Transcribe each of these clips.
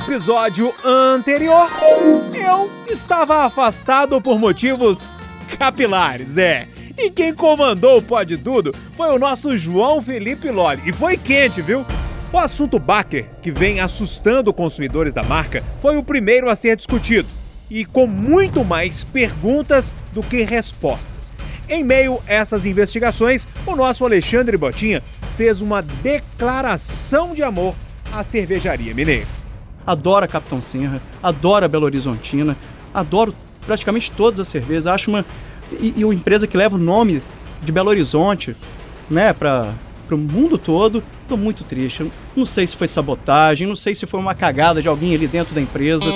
episódio anterior, eu estava afastado por motivos capilares, é. E quem comandou o Pode Tudo foi o nosso João Felipe Loli. E foi quente, viu? O assunto Baker, que vem assustando consumidores da marca, foi o primeiro a ser discutido. E com muito mais perguntas do que respostas. Em meio a essas investigações, o nosso Alexandre Botinha fez uma declaração de amor à cervejaria mineira. Adoro a Capitão Serra, adoro a Belo Horizontina, adoro praticamente todas as cervejas. Acho uma. E, e uma empresa que leva o nome de Belo Horizonte, né, para o mundo todo. Tô muito triste. Não sei se foi sabotagem, não sei se foi uma cagada de alguém ali dentro da empresa.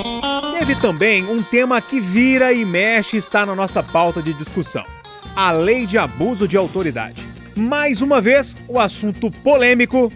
Teve também um tema que vira e mexe está na nossa pauta de discussão a lei de abuso de autoridade. Mais uma vez, o assunto polêmico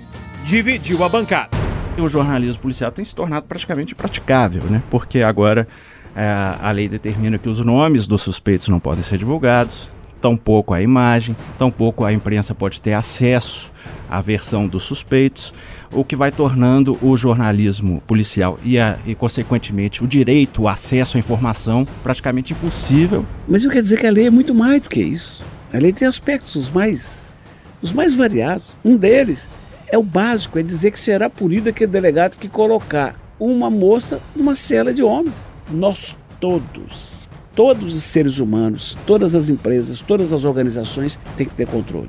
dividiu a bancada. O jornalismo policial tem se tornado praticamente praticável, né? Porque agora é, a lei determina que os nomes dos suspeitos não podem ser divulgados, tampouco a imagem, tampouco a imprensa pode ter acesso à versão dos suspeitos, o que vai tornando o jornalismo policial e, a, e consequentemente, o direito, o acesso à informação praticamente impossível. Mas eu quero dizer que a lei é muito mais do que isso. A lei tem aspectos os mais, os mais variados. Um deles é o básico, é dizer que será punido aquele delegado que colocar uma moça numa cela de homens. Nós todos todos os seres humanos, todas as empresas, todas as organizações têm que ter controle.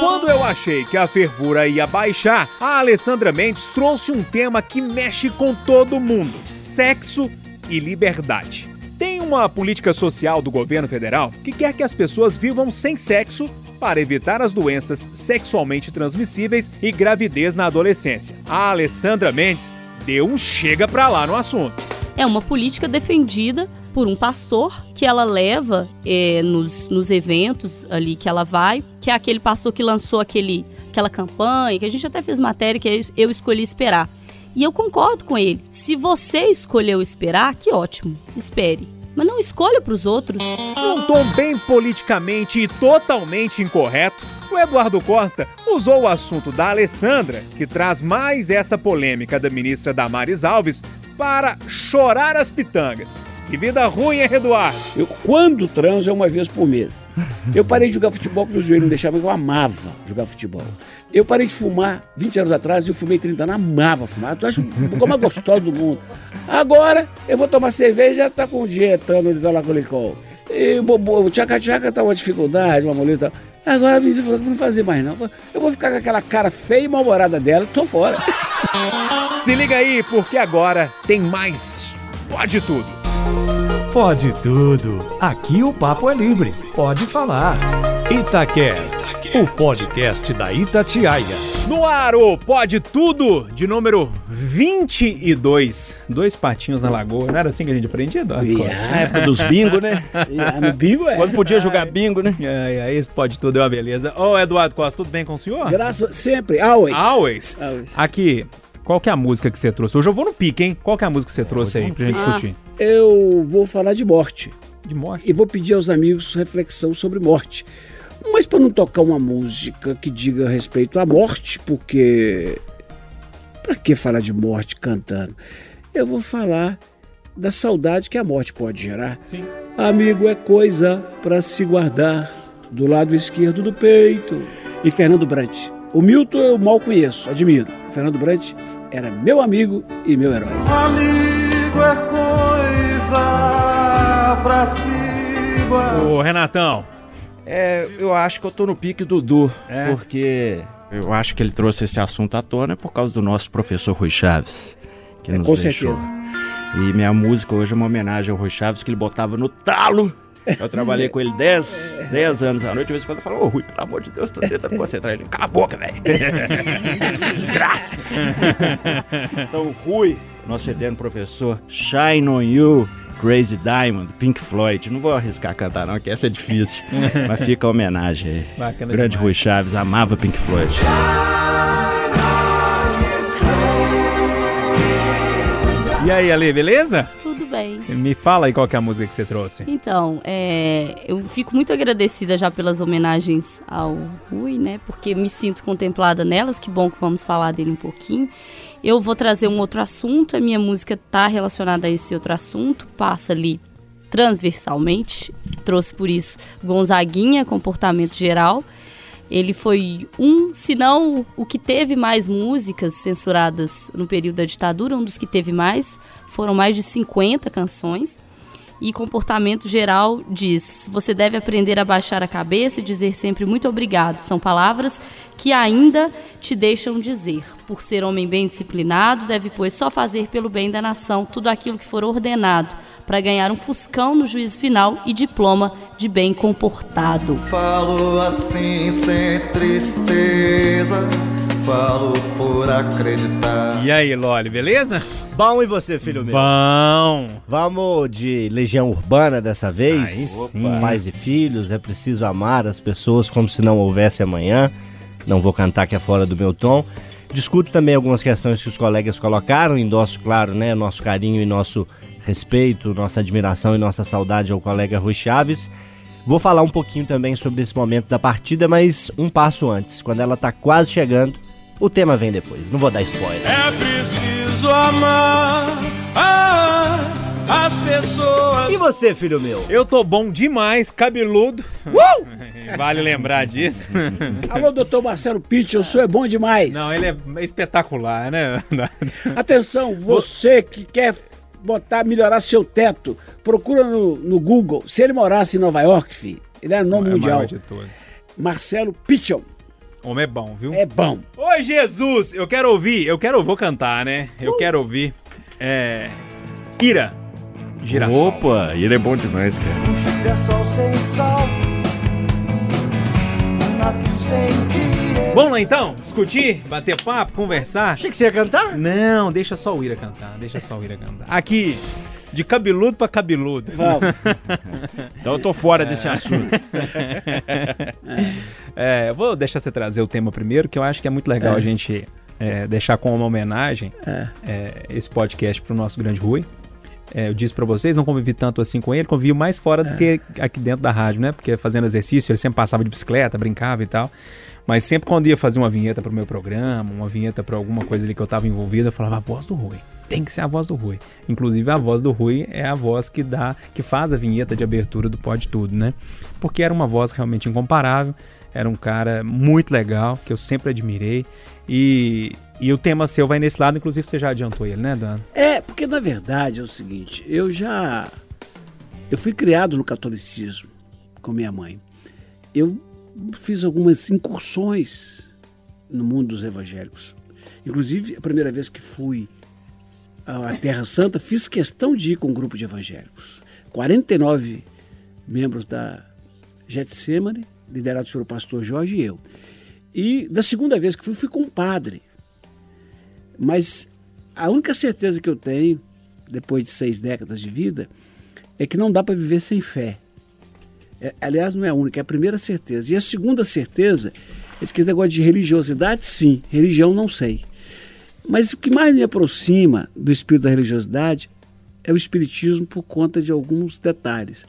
Quando eu achei que a fervura ia baixar, a Alessandra Mendes trouxe um tema que mexe com todo mundo: sexo e liberdade. Tem uma política social do governo federal que quer que as pessoas vivam sem sexo para evitar as doenças sexualmente transmissíveis e gravidez na adolescência. A Alessandra Mendes deu um chega pra lá no assunto. É uma política defendida por um pastor que ela leva é, nos, nos eventos ali que ela vai, que é aquele pastor que lançou aquele, aquela campanha, que a gente até fez matéria, que é Eu Escolhi Esperar. E eu concordo com ele. Se você escolheu esperar, que ótimo, espere. Mas não escolha para os outros. Num tom bem politicamente e totalmente incorreto, o Eduardo Costa usou o assunto da Alessandra, que traz mais essa polêmica da ministra Damares Alves, para chorar as pitangas. Que vida ruim, hein, Eduardo? Eu, quando transo, é uma vez por mês. Eu parei de jogar futebol porque o joelho não deixava, eu amava jogar futebol. Eu parei de fumar 20 anos atrás e eu fumei 30 anos, amava fumar. Tu acha o mais gostoso do mundo. Agora, eu vou tomar cerveja e já tá com dietando de talacolicol. E o tchaca-tchaca tá uma dificuldade, uma moleza. Agora a menina falou que não fazer mais não. Eu vou ficar com aquela cara feia e mal-humorada dela, tô fora. Se liga aí, porque agora tem mais Pode Tudo. Pode tudo. Aqui o papo é livre. Pode falar. Itacast, o podcast da Itatiaia. No ar, o Pode Tudo, de número 22. Dois patinhos na lagoa. Não era assim que a gente aprendia, Eduardo? Yeah. Na época dos bingo, né? Yeah, no bingo é. Quando podia jogar bingo, né? Ai, ai, esse Pode Tudo é uma beleza. Ô, oh, Eduardo Costa, tudo bem com o senhor? Graças, sempre, always. Always? Always. Aqui, qual que é a música que você trouxe? Hoje eu vou no pique, hein? Qual que é a música que você trouxe aí pra gente discutir? Eu vou falar de morte. De morte? E vou pedir aos amigos reflexão sobre morte. Mas para não tocar uma música que diga respeito à morte, porque para que falar de morte cantando? Eu vou falar da saudade que a morte pode gerar. Sim. Amigo é coisa para se guardar do lado esquerdo do peito. E Fernando Brant. O Milton eu mal conheço, admiro. O Fernando Brant era meu amigo e meu herói. Amigo é coisa pra cima. Ô, Renatão. É, eu acho que eu tô no pique do Dudu, é? porque eu acho que ele trouxe esse assunto à tona por causa do nosso professor Rui Chaves. Que é, nos com deixou. certeza. E minha música hoje é uma homenagem ao Rui Chaves, que ele botava no talo eu trabalhei com ele 10 anos à noite. De vez em quando eu falo, ô Rui, pelo amor de Deus, tô tentando concentrar ele. Cala a boca, velho. Desgraça. então, Rui, nosso cedendo professor, Shine on You. Crazy Diamond, Pink Floyd. Não vou arriscar cantar, não, que essa é difícil. mas fica a homenagem aí. Bacana Grande demais. Rui Chaves, amava Pink Floyd. E aí, Ale, beleza? Tudo bem. Me fala aí qual que é a música que você trouxe. Então, é, eu fico muito agradecida já pelas homenagens ao Rui, né? Porque me sinto contemplada nelas. Que bom que vamos falar dele um pouquinho. Eu vou trazer um outro assunto, a minha música está relacionada a esse outro assunto, passa ali transversalmente. Trouxe por isso Gonzaguinha, comportamento geral. Ele foi um, se não o que teve mais músicas censuradas no período da ditadura, um dos que teve mais. Foram mais de 50 canções. E comportamento geral diz: você deve aprender a baixar a cabeça e dizer sempre muito obrigado. São palavras que ainda te deixam dizer. Por ser homem bem disciplinado, deve, pois, só fazer pelo bem da nação tudo aquilo que for ordenado, para ganhar um fuscão no juízo final e diploma de bem comportado. Falo assim sem tristeza, falo por acreditar. E aí, Loli, beleza? Bom e você, filho meu? Bom. Vamos de Legião Urbana dessa vez? Aí. Pais e filhos, é preciso amar as pessoas como se não houvesse amanhã. Não vou cantar que é fora do meu tom. Discuto também algumas questões que os colegas colocaram, endosso, claro, né, nosso carinho e nosso respeito, nossa admiração e nossa saudade ao colega Rui Chaves. Vou falar um pouquinho também sobre esse momento da partida, mas um passo antes, quando ela tá quase chegando, o tema vem depois. Não vou dar spoiler. É preciso amar ah, as pessoas. E você, filho meu? Eu tô bom demais, cabeludo. Vale lembrar disso. Alô, doutor Marcelo Pitt, o senhor é bom demais. Não, ele é espetacular, né? Atenção, você que quer botar, melhorar seu teto, procura no, no Google. Se ele morasse em Nova York, filho, ele é nome É o mundial. maior de todos. Marcelo Pitchell. Homem é bom, viu? É bom. Ô Jesus, eu quero ouvir, eu quero, vou cantar, né? Eu quero ouvir. É. Ira. Girassol. Opa, ele é bom demais, cara. Girassol sem sol, um navio sem direção. Vamos lá então? Discutir, bater papo, conversar? Achei que você ia cantar? Não, deixa só o Ira cantar, deixa só o Ira cantar. Aqui, de cabeludo pra cabeludo. Vamos. Então eu tô fora desse assunto. É, eu vou deixar você trazer o tema primeiro, que eu acho que é muito legal a gente é, deixar como uma homenagem é, esse podcast pro nosso grande Rui. É, eu disse pra vocês, não convivi tanto assim com ele, convivi mais fora do que aqui dentro da rádio, né? Porque fazendo exercício, ele sempre passava de bicicleta, brincava e tal. Mas sempre quando ia fazer uma vinheta pro meu programa, uma vinheta pra alguma coisa ali que eu tava envolvido, eu falava a voz do Rui. Tem que ser a voz do Rui. Inclusive a voz do Rui é a voz que dá, que faz a vinheta de abertura do Pode Tudo, né? Porque era uma voz realmente incomparável, era um cara muito legal, que eu sempre admirei. E, e o tema seu vai nesse lado, inclusive você já adiantou ele, né, Dan? É, porque na verdade é o seguinte, eu já. Eu fui criado no catolicismo com minha mãe. Eu fiz algumas incursões no mundo dos evangélicos. Inclusive, a primeira vez que fui à Terra Santa, fiz questão de ir com um grupo de evangélicos. 49 membros da Getsemane, liderados pelo pastor Jorge e eu. E da segunda vez que fui, fui com um padre. Mas a única certeza que eu tenho, depois de seis décadas de vida, é que não dá para viver sem fé. É, aliás, não é a única, é a primeira certeza. E a segunda certeza esse negócio de religiosidade, sim. Religião, não sei. Mas o que mais me aproxima do espírito da religiosidade é o espiritismo por conta de alguns detalhes.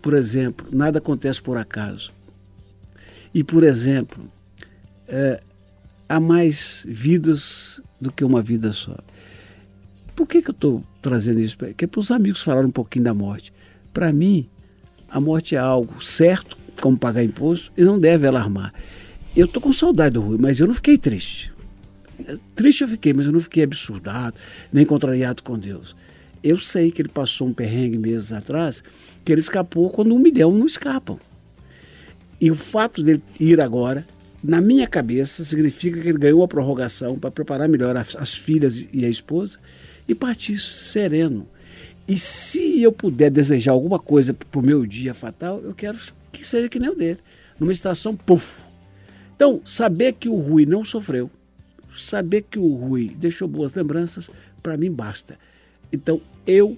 Por exemplo, nada acontece por acaso. E, por exemplo, é, há mais vidas do que uma vida só. Por que, que eu estou trazendo isso? Porque é para os amigos falarem um pouquinho da morte. Para mim, a morte é algo certo, como pagar imposto, e não deve alarmar. Eu estou com saudade do Rui, mas eu não fiquei triste. Triste eu fiquei, mas eu não fiquei absurdado, nem contrariado com Deus. Eu sei que ele passou um perrengue meses atrás, que ele escapou quando um milhão não escapam. E o fato dele ir agora, na minha cabeça, significa que ele ganhou a prorrogação para preparar melhor as, as filhas e a esposa e partir sereno. E se eu puder desejar alguma coisa para o meu dia fatal, eu quero que seja que nem o dele. Numa estação, puf. Então, saber que o Rui não sofreu, saber que o Rui deixou boas lembranças, para mim basta. Então, eu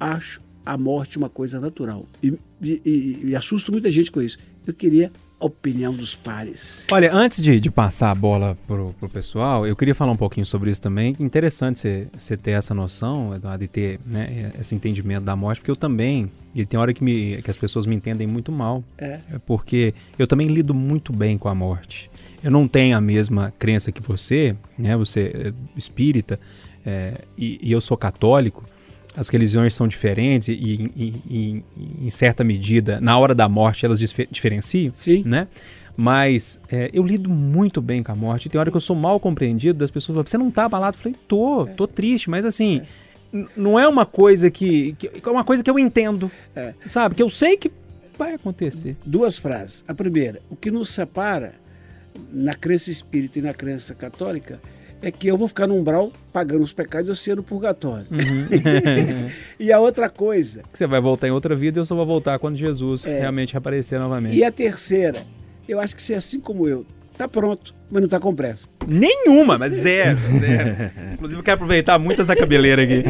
acho a morte uma coisa natural. E, e, e, e assusto muita gente com isso. Eu queria opinião dos pares. Olha, antes de, de passar a bola pro, pro pessoal, eu queria falar um pouquinho sobre isso também. Interessante você- ter essa noção, Eduardo, e ter né, esse entendimento da morte, porque eu também, e tem hora que, me, que as pessoas me entendem muito mal, É. é porque eu também lido muito bem com a morte. Eu não tenho a mesma crença que você, né? Você é espírita é, e, e eu sou católico. As religiões são diferentes e, e- e- e- em certa medida, na hora da morte, elas diferenciam, Sim. né? Mas é, eu lido muito bem com a morte. Tem hora que eu sou mal compreendido das pessoas. falam, Você não tá abalado? Eu falei, tô, tô triste, mas assim, n- não é uma coisa que, que. É uma coisa que eu entendo. É. Sabe? Que eu sei que vai acontecer. Duas frases. A primeira, o que nos separa na crença espírita e na crença católica é que eu vou ficar no umbral pagando os pecados e você no purgatório. e a outra coisa, Que você vai voltar em outra vida e eu só vou voltar quando Jesus É. realmente aparecer novamente. e a terceira, eu acho que você assim como eu, tá pronto, mas não tá com pressa. Nenhuma, mas zero, zero. Inclusive, eu quero aproveitar muito essa cabeleira aqui.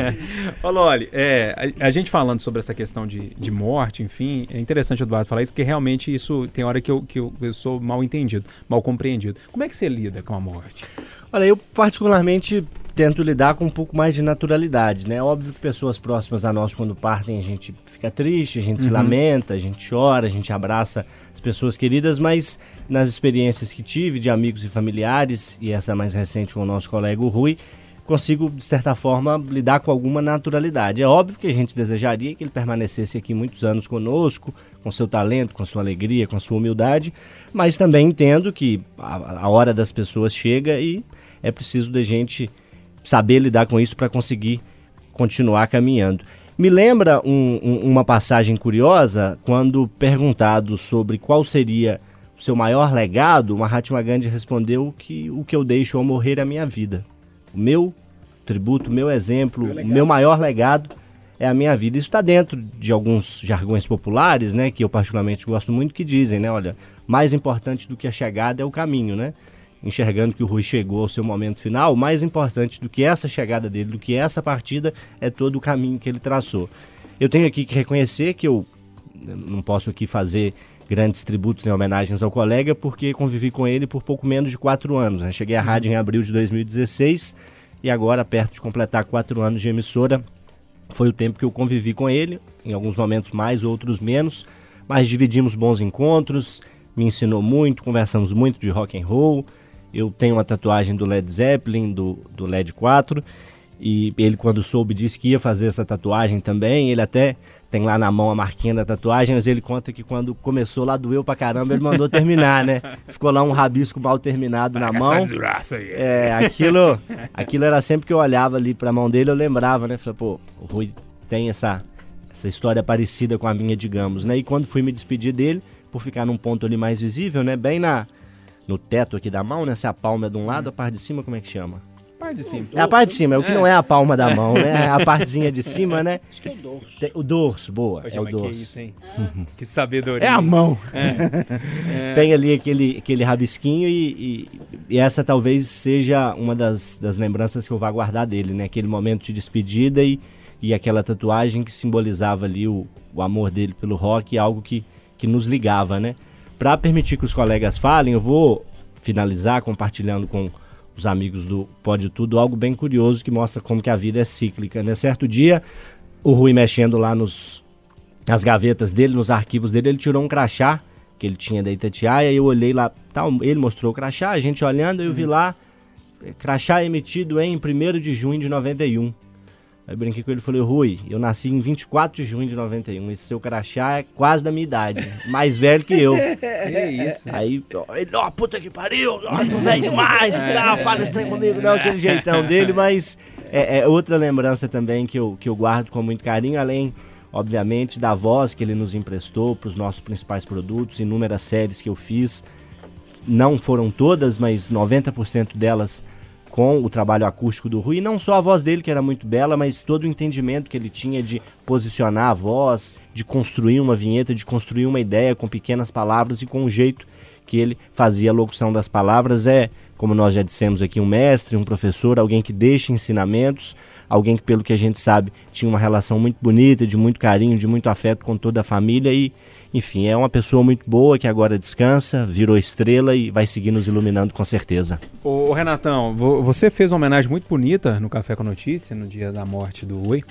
Ô, Loli, é, a, a gente falando sobre essa questão de, de morte, enfim, é interessante o Eduardo falar isso, porque realmente isso tem hora que eu, que eu, eu sou mal entendido, mal compreendido. Como é que você lida com a morte? Olha, eu particularmente tento lidar com um pouco mais de naturalidade, né? Óbvio que pessoas próximas a nós, quando partem, a gente fica triste, a gente se lamenta, a gente chora, a gente abraça as pessoas queridas, mas nas experiências que tive de amigos e familiares, e essa mais recente com o nosso colega o Rui, consigo, de certa forma, lidar com alguma naturalidade. É óbvio que a gente desejaria que ele permanecesse aqui muitos anos conosco, com seu talento, com sua alegria, com sua humildade, mas também entendo que a, a hora das pessoas chega e é preciso da gente saber lidar com isso para conseguir continuar caminhando. Me lembra um- um- uma passagem curiosa quando perguntado sobre qual seria o seu maior legado, Mahatma Gandhi respondeu que o que eu deixo ao morrer é a minha vida. O meu tributo, o meu exemplo, o meu maior legado é a minha vida. Isso está dentro de alguns jargões populares, né, que eu particularmente gosto muito, que dizem, né, olha, mais importante do que a chegada é o caminho, né? Enxergando que o Rui chegou ao seu momento final, mais importante do que essa chegada dele, do que essa partida, é todo o caminho que ele traçou. Eu tenho aqui que reconhecer que eu não posso aqui fazer grandes tributos nem homenagens ao colega, porque convivi com ele por pouco menos de quatro anos. Né? Cheguei à rádio em abril de 2016 e agora, perto de completar quatro anos de emissora, foi o tempo que eu convivi com ele, em alguns momentos mais, outros menos, mas dividimos bons encontros, me ensinou muito, conversamos muito de rock and roll. Eu tenho uma tatuagem do Led Zeppelin, do, do LED 4, e ele quando soube disse que ia fazer essa tatuagem também, ele até tem lá na mão a marquinha da tatuagem, mas ele conta que quando começou lá doeu pra caramba, ele mandou terminar, né? Ficou lá um rabisco mal terminado na mão. É, aquilo, aquilo era sempre que eu olhava ali pra mão dele, eu lembrava, né? Falei, pô, o Rui tem essa, essa história parecida com a minha, digamos, né? E quando fui me despedir dele, por ficar num ponto ali mais visível, né? Bem na, no teto aqui da mão, né? Se a palma é de um lado, a parte de cima, como é que chama? Parte de cima. É a parte de cima, é o que não é a palma da mão, né? É a partezinha de cima, né? Acho que é o dorso. Tem- o dorso, boa. Poxa, é o mas que dorso. isso, hein? Que sabedoria. É a mão. É. Tem ali aquele, aquele rabisquinho e, e- e essa talvez seja uma das, das lembranças que eu vá guardar dele, né? Aquele momento de despedida e, e aquela tatuagem que simbolizava ali o, o amor dele pelo rock, algo que, que nos ligava, né? Para permitir que os colegas falem, eu vou finalizar compartilhando com os amigos do Pode Tudo algo bem curioso que mostra como que a vida é cíclica, né? Certo dia, o Rui mexendo lá nos, nas gavetas dele, nos arquivos dele, ele tirou um crachá que ele tinha da Itatiaia e eu olhei lá, tá, ele mostrou o crachá, a gente olhando, eu vi lá, eh, crachá emitido em 1 de junho de 91. Aí eu brinquei com ele e falei, Rui, eu nasci em 24 de junho de 91, esse seu crachá é quase da minha idade, mais velho que eu. Que isso. Aí, ó, ele, ó, puta que pariu, ó, tô velho demais, e tal, fala esse trem comigo, não, aquele jeitão dele, mas é, é outra lembrança também que eu, que eu guardo com muito carinho, além, obviamente, da voz que ele nos emprestou para os nossos principais produtos, inúmeras séries que eu fiz, não foram todas, mas 90% delas com o trabalho acústico do Rui, e não só a voz dele, que era muito bela, mas todo o entendimento que ele tinha de posicionar a voz, de construir uma vinheta, de construir uma ideia com pequenas palavras e com o jeito que ele fazia a locução das palavras. É, como nós já dissemos aqui, um mestre, um professor, alguém que deixa ensinamentos, alguém que, pelo que a gente sabe, tinha uma relação muito bonita, de muito carinho, de muito afeto com toda a família e, Enfim, é uma pessoa muito boa que agora descansa, virou estrela e vai seguir nos iluminando com certeza. Ô, Renatão, vo- você fez uma homenagem muito bonita no Café com Notícia, no dia da morte do Rui.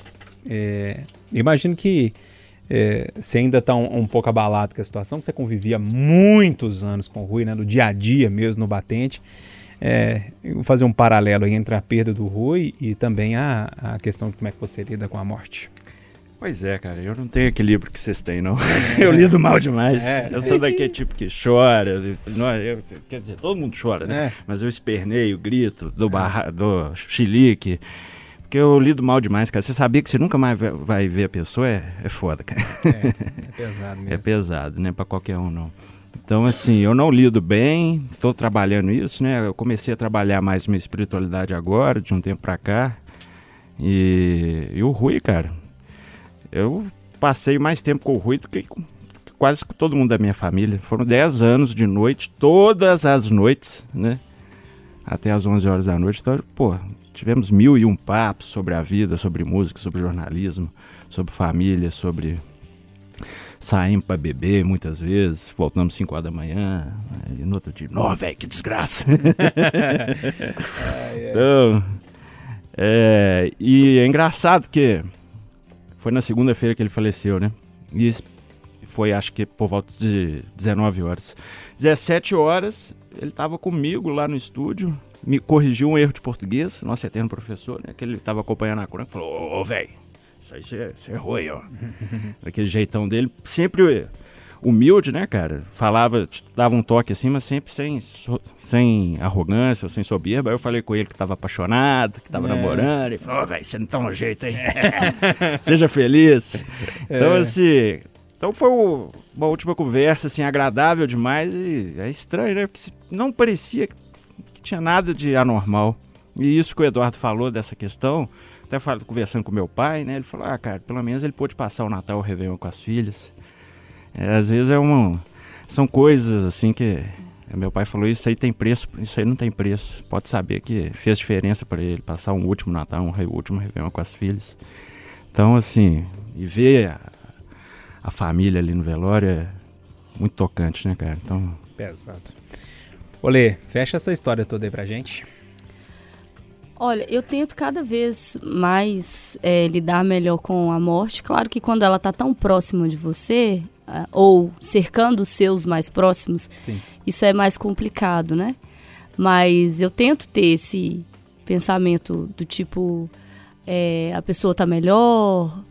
É, imagino que é, você ainda está um, um pouco abalado com a situação, que você convivia muitos anos com o Rui, né, no dia a dia mesmo, no batente. É, vou fazer um paralelo aí entre a perda do Rui e também a, a questão de como é que você lida com a morte. Pois é, cara, eu não tenho equilíbrio que vocês têm, não. eu lido mal demais. É. Eu sou daquele tipo que chora. Não, eu- quer dizer, todo mundo chora, né? É. Mas eu esperneio, grito, dou, barra, dou chilique. Porque eu lido mal demais, cara. Você sabia que você nunca mais vai- vai ver a pessoa? É, é foda, cara. É, é pesado mesmo. É pesado, né? Pra qualquer um, não. Então, assim, eu não lido bem, tô trabalhando isso, né? Eu comecei a trabalhar mais minha espiritualidade agora, de um tempo pra cá. E, e o Rui, cara, eu passei mais tempo com o Rui do que com quase com todo mundo da minha família. Foram 10 anos de noite, todas as noites, né? Até as 11 horas da noite. Então, pô, tivemos mil e um papos sobre a vida, sobre música, sobre jornalismo, sobre família, sobre saímos pra beber muitas vezes, voltamos 5 horas da manhã, e no outro dia, nó, velho, que desgraça. então, é, e é engraçado que foi na segunda-feira que ele faleceu, né? E foi, acho que por volta de 19 horas. 17 horas, ele tava comigo lá no estúdio, me corrigiu um erro de português, nosso eterno professor, né? Que ele tava acompanhando a crônica, falou, ô, ô velho, isso aí você errou aí, ó. Daquele jeitão dele, sempre humilde, né, cara? Falava, dava um toque assim, mas sempre sem, sem arrogância, sem soberba. Aí eu falei com ele que tava apaixonado, que tava É. namorando. Ele falou, ô, velho, você não tá no jeito aí. Seja feliz. Então, É. assim. Então foi uma última conversa, assim, agradável demais e é estranho, né? Porque não parecia que tinha nada de anormal. E isso que o Eduardo falou dessa questão, até falo, conversando com meu pai, né? Ele falou, ah, cara, pelo menos ele pôde passar o Natal, o Réveillon com as filhas. É, às vezes é uma... São coisas, assim, que... Meu pai falou, isso aí tem preço, isso aí não tem preço. Pode saber que fez diferença para ele passar um último Natal, um último Réveillon com as filhas. Então, assim, e ver a, a família ali no velório é muito tocante, né, cara? Então, Pesado. Olê, fecha essa história toda aí pra gente. Olha, eu tento cada vez mais é, lidar melhor com a morte. Claro que quando ela tá tão próxima de você, ah, ou cercando os seus mais próximos, Sim. isso é mais complicado, né? Mas eu tento ter esse pensamento do tipo, é, a pessoa tá melhor.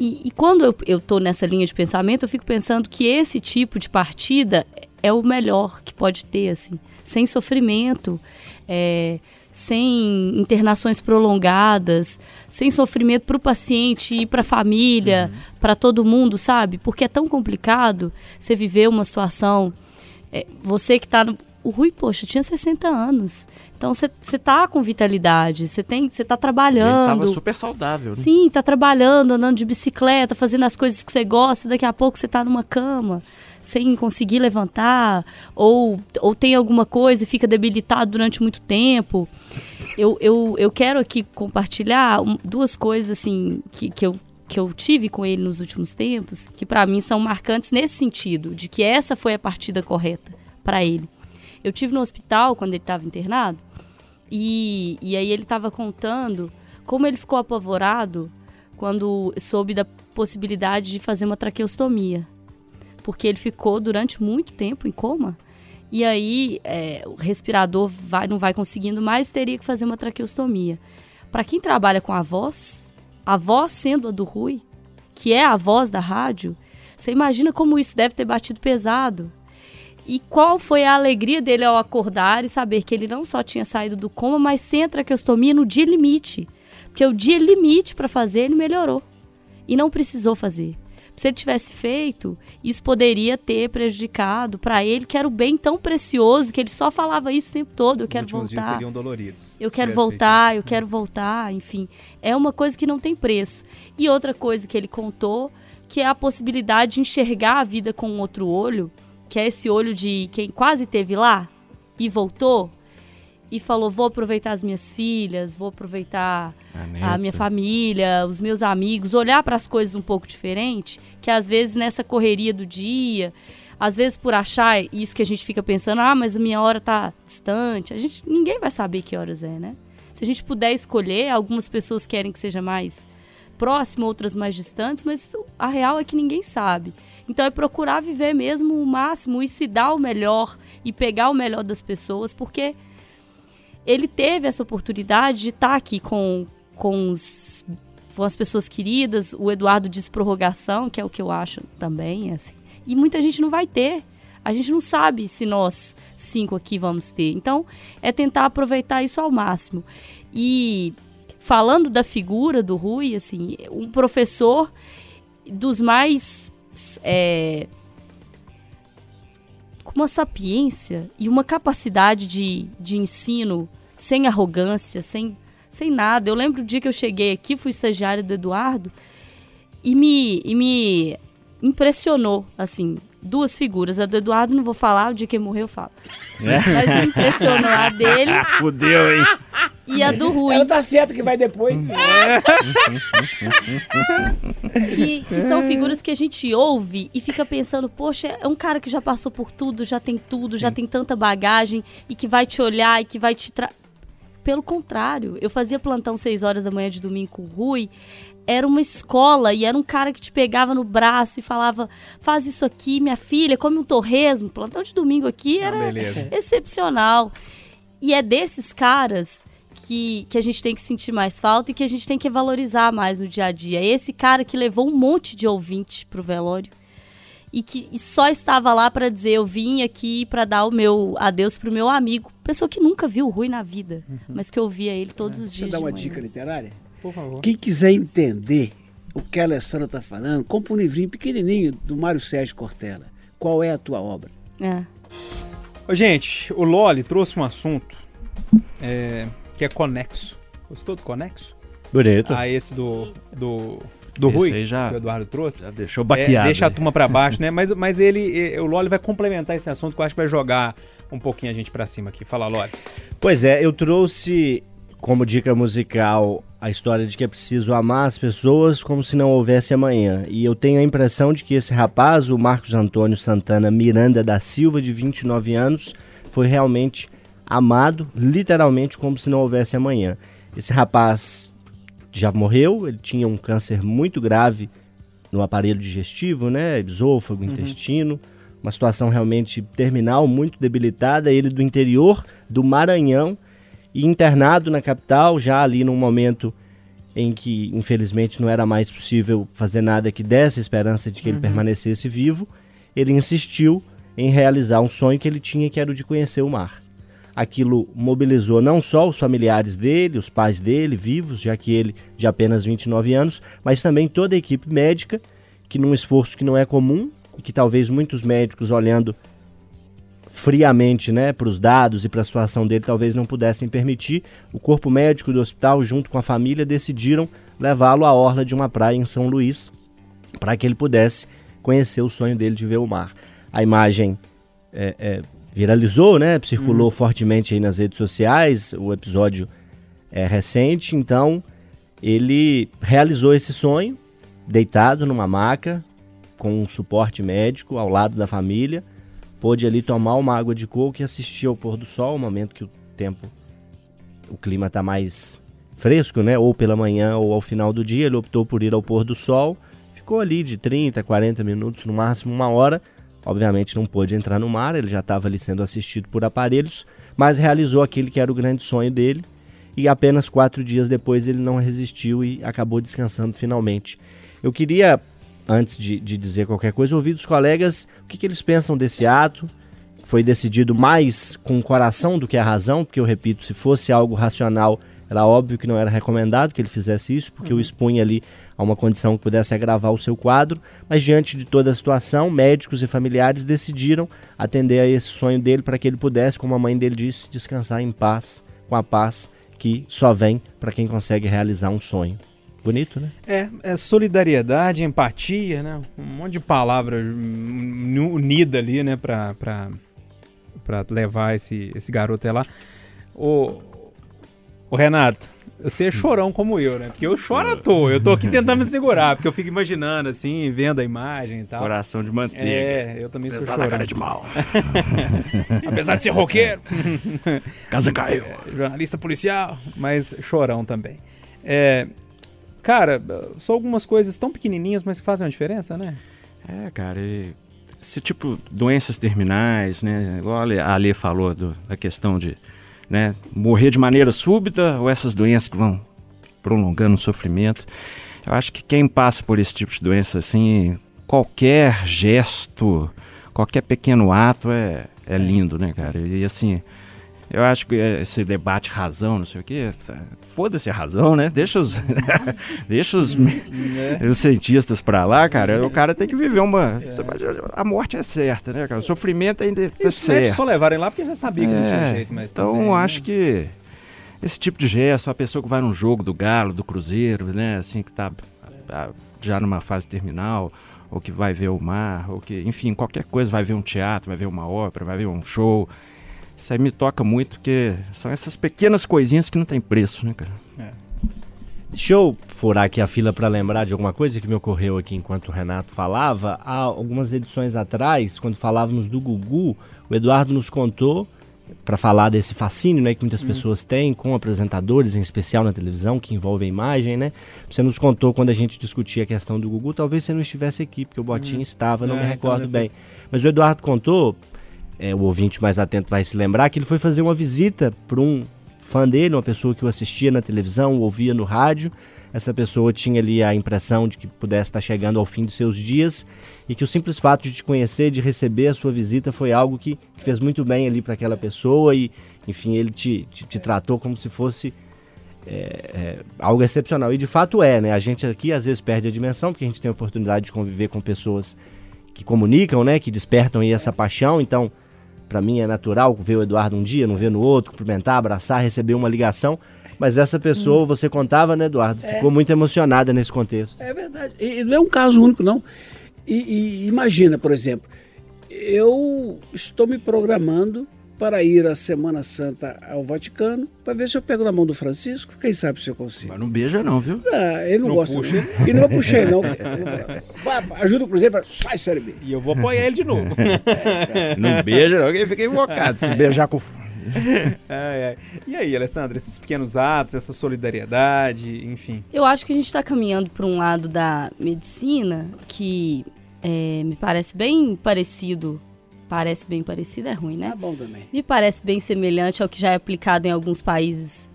E, e quando eu, eu tô nessa linha de pensamento, eu fico pensando que esse tipo de partida é o melhor que pode ter, assim, sem sofrimento, é, sem internações prolongadas, sem sofrimento para o paciente e para a família, para todo mundo, sabe? Porque é tão complicado você viver uma situação. é, você que está no. O Rui, poxa, tinha 60 anos. Então você você tá com vitalidade, você tem, você tá ele trabalhando. tava super saudável, né? Sim, tá trabalhando, andando de bicicleta, fazendo as coisas que você gosta, daqui a pouco você tá numa cama, sem conseguir levantar, ou, ou tem alguma coisa e fica debilitado durante muito tempo. Eu, eu, eu quero aqui compartilhar duas coisas assim que, que, eu, que eu tive com ele nos últimos tempos, que pra mim são marcantes nesse sentido, de que essa foi a partida correta pra ele. Eu tive no hospital quando ele estava internado, e, e aí ele estava contando como ele ficou apavorado quando soube da possibilidade de fazer uma traqueostomia. Porque ele ficou durante muito tempo em coma. E aí é, o respirador vai, não vai conseguindo mais, teria que fazer uma traqueostomia. Para quem trabalha com a voz, a voz sendo a do Rui, que é a voz da rádio, você imagina como isso deve ter batido pesado. E qual foi a alegria dele ao acordar e saber que ele não só tinha saído do coma, mas sem a traqueostomia no dia limite. Porque o dia limite para fazer ele melhorou. E não precisou fazer. Se ele tivesse feito, isso poderia ter prejudicado para ele, que era o bem tão precioso, que ele só falava isso o tempo todo. Eu quero Os últimos dias voltar. seriam doloridos. Eu quero voltar, eu quero voltar, enfim. É uma coisa que não tem preço. E outra coisa que ele contou, que é a possibilidade de enxergar a vida com outro olho, que é esse olho de quem quase teve lá e voltou. E falou: vou aproveitar as minhas filhas, vou aproveitar A a minha família, os meus amigos, olhar para as coisas um pouco diferente, que às vezes nessa correria do dia, às vezes por achar isso que a gente fica pensando, ah, mas a minha hora tá distante, a gente ninguém vai saber que horas é, né? Se a gente puder escolher, algumas pessoas querem que seja mais próximo, outras mais distantes, mas a real é que ninguém sabe. Então é procurar viver mesmo o máximo e se dar o melhor e pegar o melhor das pessoas, porque ele teve essa oportunidade de estar aqui com, com, os, com as pessoas queridas. O Eduardo diz prorrogação, que é o que eu acho também, assim. E muita gente não vai ter. A gente não sabe se nós cinco aqui vamos ter. Então, é tentar aproveitar isso ao máximo. E falando da figura do Rui, assim, um professor dos mais é, uma sapiência e uma capacidade de, de ensino sem arrogância, sem, sem nada. Eu lembro o dia que eu cheguei aqui, fui estagiária do Eduardo, e me, e me impressionou, assim, duas figuras. A do Eduardo não vou falar, o dia que ele morreu eu falo. Mas me impressionou a dele Fudeu, hein? e a do Rui. Ela tá certo que vai depois. que, que são figuras que a gente ouve e fica pensando, poxa, é um cara que já passou por tudo, já tem tudo, já tem tanta bagagem e que vai te olhar e que vai te tra... Pelo contrário, eu fazia plantão 6 horas da manhã de domingo com o Rui, era uma escola e era um cara que te pegava no braço e falava: faz isso aqui, minha filha, come um torresmo. Plantão de domingo aqui era beleza. excepcional. E é desses caras que, que a gente tem que sentir mais falta e que a gente tem que valorizar mais no dia a dia. É esse cara que levou um monte de ouvinte pro velório e que e só estava lá para dizer eu vim aqui para dar o meu adeus pro meu amigo, pessoa que nunca viu o Rui na vida, mas que eu via ele todos os Deixa eu dias. dar de uma manhã. dica literária. Por favor. Quem quiser entender o que a Alessandra tá falando, compra um livrinho pequenininho do Mário Sérgio Cortella. Qual é a tua obra? É. Ô, gente, o Loli trouxe um assunto é, que é conexo. Gostou do conexo? Bonito. A esse do, do, do Esse Rui, aí já- que o Eduardo trouxe. Já deixou É, baqueado. deixa a né? turma pra baixo, né? Mas, mas ele, o Loli vai complementar esse assunto que eu acho que vai jogar um pouquinho a gente pra cima aqui. Fala, Loli. Pois é, eu trouxe como dica musical a história de que é preciso amar as pessoas como se não houvesse amanhã. E eu tenho a impressão de que esse rapaz, o Marcos Antônio Santana Miranda da Silva, de 29 anos, foi realmente amado, literalmente como se não houvesse amanhã. Esse rapaz já morreu, ele tinha um câncer muito grave no aparelho digestivo, né? Esôfago, intestino, uma situação realmente terminal, muito debilitada. Ele do interior do Maranhão e internado na capital, já ali num momento em que, infelizmente, não era mais possível fazer nada que desse esperança de que ele permanecesse vivo, ele insistiu em realizar um sonho que ele tinha, que era o de conhecer o mar. Aquilo mobilizou não só os familiares dele, os pais dele, vivos, já que ele de apenas 29 anos, mas também toda a equipe médica, que num esforço que não é comum, e que talvez muitos médicos olhando friamente né, para os dados e para a situação dele talvez não pudessem permitir, o corpo médico do hospital, junto com a família, decidiram levá-lo à orla de uma praia em São Luís para que ele pudesse conhecer o sonho dele de ver o mar. A imagem é, é, viralizou, né, circulou fortemente aí nas redes sociais, o episódio é recente, então ele realizou esse sonho deitado numa maca com um suporte médico ao lado da família pôde ali tomar uma água de coco e assistir ao pôr do sol, um momento que o tempo, o clima está mais fresco, né? Ou pela manhã ou ao final do dia, ele optou por ir ao pôr do sol, ficou ali de 30, 40 minutos, no máximo uma hora. Obviamente não pôde entrar no mar, ele já estava ali sendo assistido por aparelhos, mas realizou aquele que era o grande sonho dele. E apenas quatro dias depois ele não resistiu e acabou descansando finalmente. Eu queria antes de, de dizer qualquer coisa, ouvir dos colegas o que, que eles pensam desse ato. Foi decidido mais com o coração do que a razão, porque eu repito, se fosse algo racional, era óbvio que não era recomendado que ele fizesse isso, porque o expunha ali a uma condição que pudesse agravar o seu quadro. Mas diante de toda a situação, médicos e familiares decidiram atender a esse sonho dele para que ele pudesse, como a mãe dele disse, descansar em paz, com a paz que só vem para quem consegue realizar um sonho. Bonito, né? É, é solidariedade, empatia, né? Um monte de palavras unida ali, né? Pra, pra, pra levar esse, esse garoto até lá. Ô, ô Renato, você é chorão como eu, né? Porque eu choro à toa. Eu tô aqui tentando me segurar, porque eu fico imaginando, assim, vendo a imagem e tal. Coração de manteiga. É, eu também sou Apesar da chorão. cara de mal. Apesar de ser roqueiro. Casa caiu. É, jornalista policial, mas chorão também. É, cara, são algumas coisas tão pequenininhas, mas que fazem uma diferença, né? É, cara, e esse tipo doenças terminais, né? Igual a Ale- a Ale falou do, da questão de né, morrer de maneira súbita ou essas doenças que vão prolongando o sofrimento. Eu acho que quem passa por esse tipo de doença assim, qualquer gesto, qualquer pequeno ato é, é lindo, né, cara? E assim, eu acho que esse debate razão, não sei o quê, foda-se a razão, né? Deixa os, deixa os, os cientistas pra lá, cara. O cara tem que viver uma. pode- a morte é certa, né, cara? O sofrimento ainda é E os médicos só certo. levarem lá porque já sabia que não tinha É, jeito, mas então também, eu né? acho que esse tipo de gesto, a pessoa que vai num jogo do Galo, do Cruzeiro, né, assim, que tá já numa fase terminal, ou que vai ver o mar, ou que, enfim, qualquer coisa, vai ver um teatro, vai ver uma ópera, vai ver um show. Isso aí me toca muito, porque são essas pequenas coisinhas que não tem preço, né, cara? Deixa eu furar aqui a fila para lembrar de alguma coisa que me ocorreu aqui enquanto o Renato falava. Há algumas edições atrás, quando falávamos do Gugu, o Eduardo nos contou para falar desse fascínio né, que muitas pessoas têm com apresentadores, em especial na televisão, que envolve a imagem, né? Você nos contou quando a gente discutia a questão do Gugu, talvez você não estivesse aqui, porque o Botinho estava, não É, me então recordo deve bem. Mas o Eduardo contou, é, o ouvinte mais atento vai se lembrar, que ele foi fazer uma visita para um fã dele, uma pessoa que o assistia na televisão, ouvia no rádio. Essa pessoa tinha ali a impressão de que pudesse estar chegando ao fim dos seus dias e que o simples fato de te conhecer, de receber a sua visita, foi algo que, que fez muito bem ali para aquela pessoa e, enfim, ele te, te, te tratou como se fosse é, é, algo excepcional. E de fato é, né? A gente aqui às vezes perde a dimensão, porque a gente tem a oportunidade de conviver com pessoas que comunicam, né? Que despertam aí essa paixão. Então, para mim é natural ver o Eduardo um dia, não ver no outro, cumprimentar, abraçar, receber uma ligação. Mas essa pessoa, você contava, né, Eduardo? Ficou muito emocionada nesse contexto. É verdade. E não é um caso único, não. E, e imagina, por exemplo, eu estou me programando para ir à Semana Santa ao Vaticano para ver se eu pego na mão do Francisco. Quem sabe se eu consigo. Mas não beija não, viu? Ah, ele não, Não gosta. puxa. não. E não puxei, não. Eu falar, "Vá, Ajuda o Cruzeiro, fala, sai, Série B. E eu vou apoiar ele de novo. Não beija não, que fica invocado. Se beijar com... Ai, ai. E aí, Alessandra, esses pequenos atos, essa solidariedade, enfim. Eu acho que a gente está caminhando para um lado da medicina que é, me parece bem parecido. Parece bem parecido, é ruim, né? Tá bom também. me parece bem semelhante ao que já é aplicado em alguns países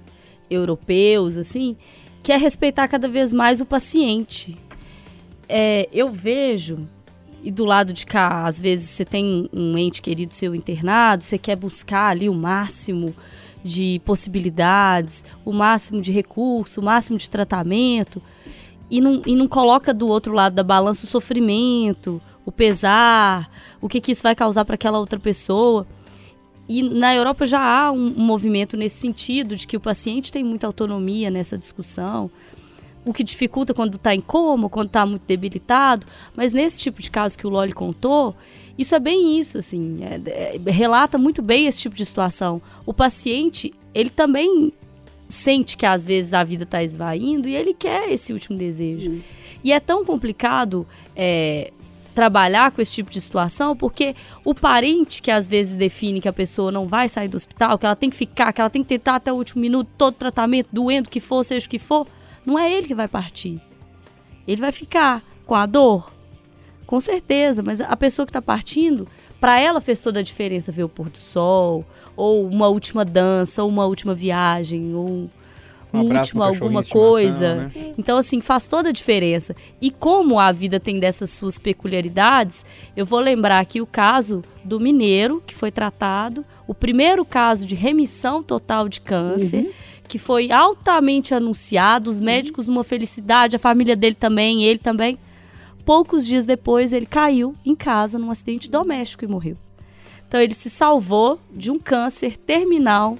europeus, assim, que é respeitar cada vez mais o paciente. É, eu vejo, e do lado de cá, às vezes você tem um ente querido seu internado, você quer buscar ali o máximo de possibilidades, o máximo de recurso, o máximo de tratamento, e não, e não coloca do outro lado da balança o sofrimento, o pesar, o que, que isso vai causar para aquela outra pessoa. E na Europa já há um, um movimento nesse sentido, de que o paciente tem muita autonomia nessa discussão, o que dificulta quando está em coma, quando está muito debilitado. Mas nesse tipo de caso que o Loli contou, isso é bem isso, assim, é- é- relata muito bem esse tipo de situação. O paciente, ele também sente que às vezes a vida está esvaindo e ele quer esse último desejo. E é tão complicado é, trabalhar com esse tipo de situação, porque o parente que às vezes define que a pessoa não vai sair do hospital, que ela tem que ficar, que ela tem que tentar até o último minuto, todo tratamento, doendo que for, seja o que for, não é ele que vai partir. Ele vai ficar com a dor, com certeza, mas a pessoa que está partindo, para ela fez toda a diferença ver o pôr do sol, ou uma última dança, ou uma última viagem, ou Um um último alguma coisa. né? Então, assim, faz toda a diferença. E como a vida tem dessas suas peculiaridades, eu vou lembrar aqui o caso do mineiro, que foi tratado, o primeiro caso de remissão total de câncer, que foi altamente anunciado, os médicos numa felicidade, a família dele também, ele também. Poucos dias depois, ele caiu em casa num acidente doméstico e morreu. Então, ele se salvou de um câncer terminal,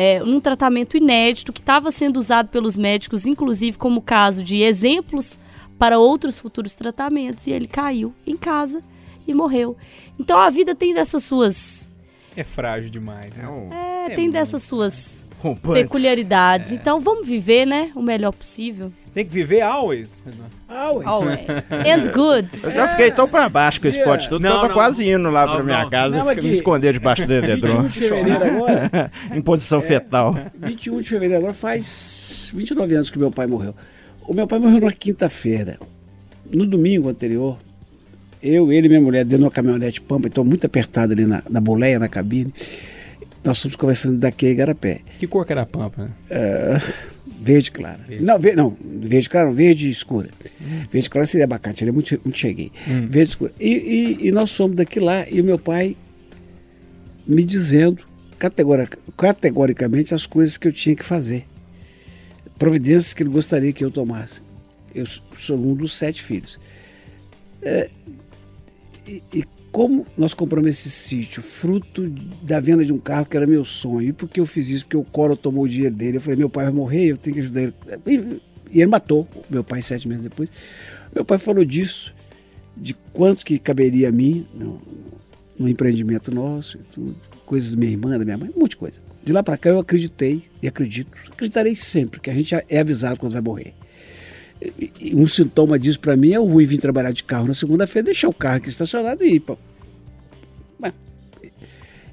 é, um tratamento inédito que estava sendo usado pelos médicos, inclusive como caso de exemplos para outros futuros tratamentos, e ele caiu em casa e morreu. Então, a vida tem dessas suas É frágil demais. Né? É, tem dessas suas peculiaridades. Então vamos viver, né? O melhor possível. Tem que viver always. Always. Always. And good. Eu já fiquei tão pra baixo com esse Yeah. pote todo, Não, tava não. quase indo lá Não, pra minha não. casa, Não, fica- me aqui. esconder debaixo do 21 edredom, de fevereiro agora. em posição fetal. 21 de fevereiro agora faz 29 anos que meu pai morreu. O meu pai morreu numa quinta-feira. No domingo anterior, eu, ele e minha mulher dentro de uma caminhonete Pampa, então muito apertado ali na, na boleia, na cabine. Nós fomos conversando daqui a Igarapé. Que cor que era a pampa? né? É, verde clara. Não, ve- não, verde clara, não, verde escura. Verde clara seria abacate, ele é muito, muito cheguei. Verde escura. E, e- e nós fomos daqui lá e o meu pai me dizendo categoric- categoricamente as coisas que eu tinha que fazer. Providências que ele gostaria que eu tomasse. Eu sou um dos sete filhos. É, e, e como nós compramos esse sítio, fruto da venda de um carro que era meu sonho, e por que eu fiz isso? Porque o Coro tomou o dinheiro dele. Eu falei, meu pai vai morrer, eu tenho que ajudar ele. E, ele matou meu pai sete meses depois. Meu pai falou disso, de quanto que caberia a mim no, no empreendimento nosso, tudo, coisas da minha irmã, da minha mãe, um monte de coisa. De lá para cá eu acreditei e acredito, acreditarei sempre, que a gente é avisado quando vai morrer. Um sintoma disso para mim é o ruim vir trabalhar de carro na segunda-feira, deixar o carro aqui estacionado e ir. Pra... Mas,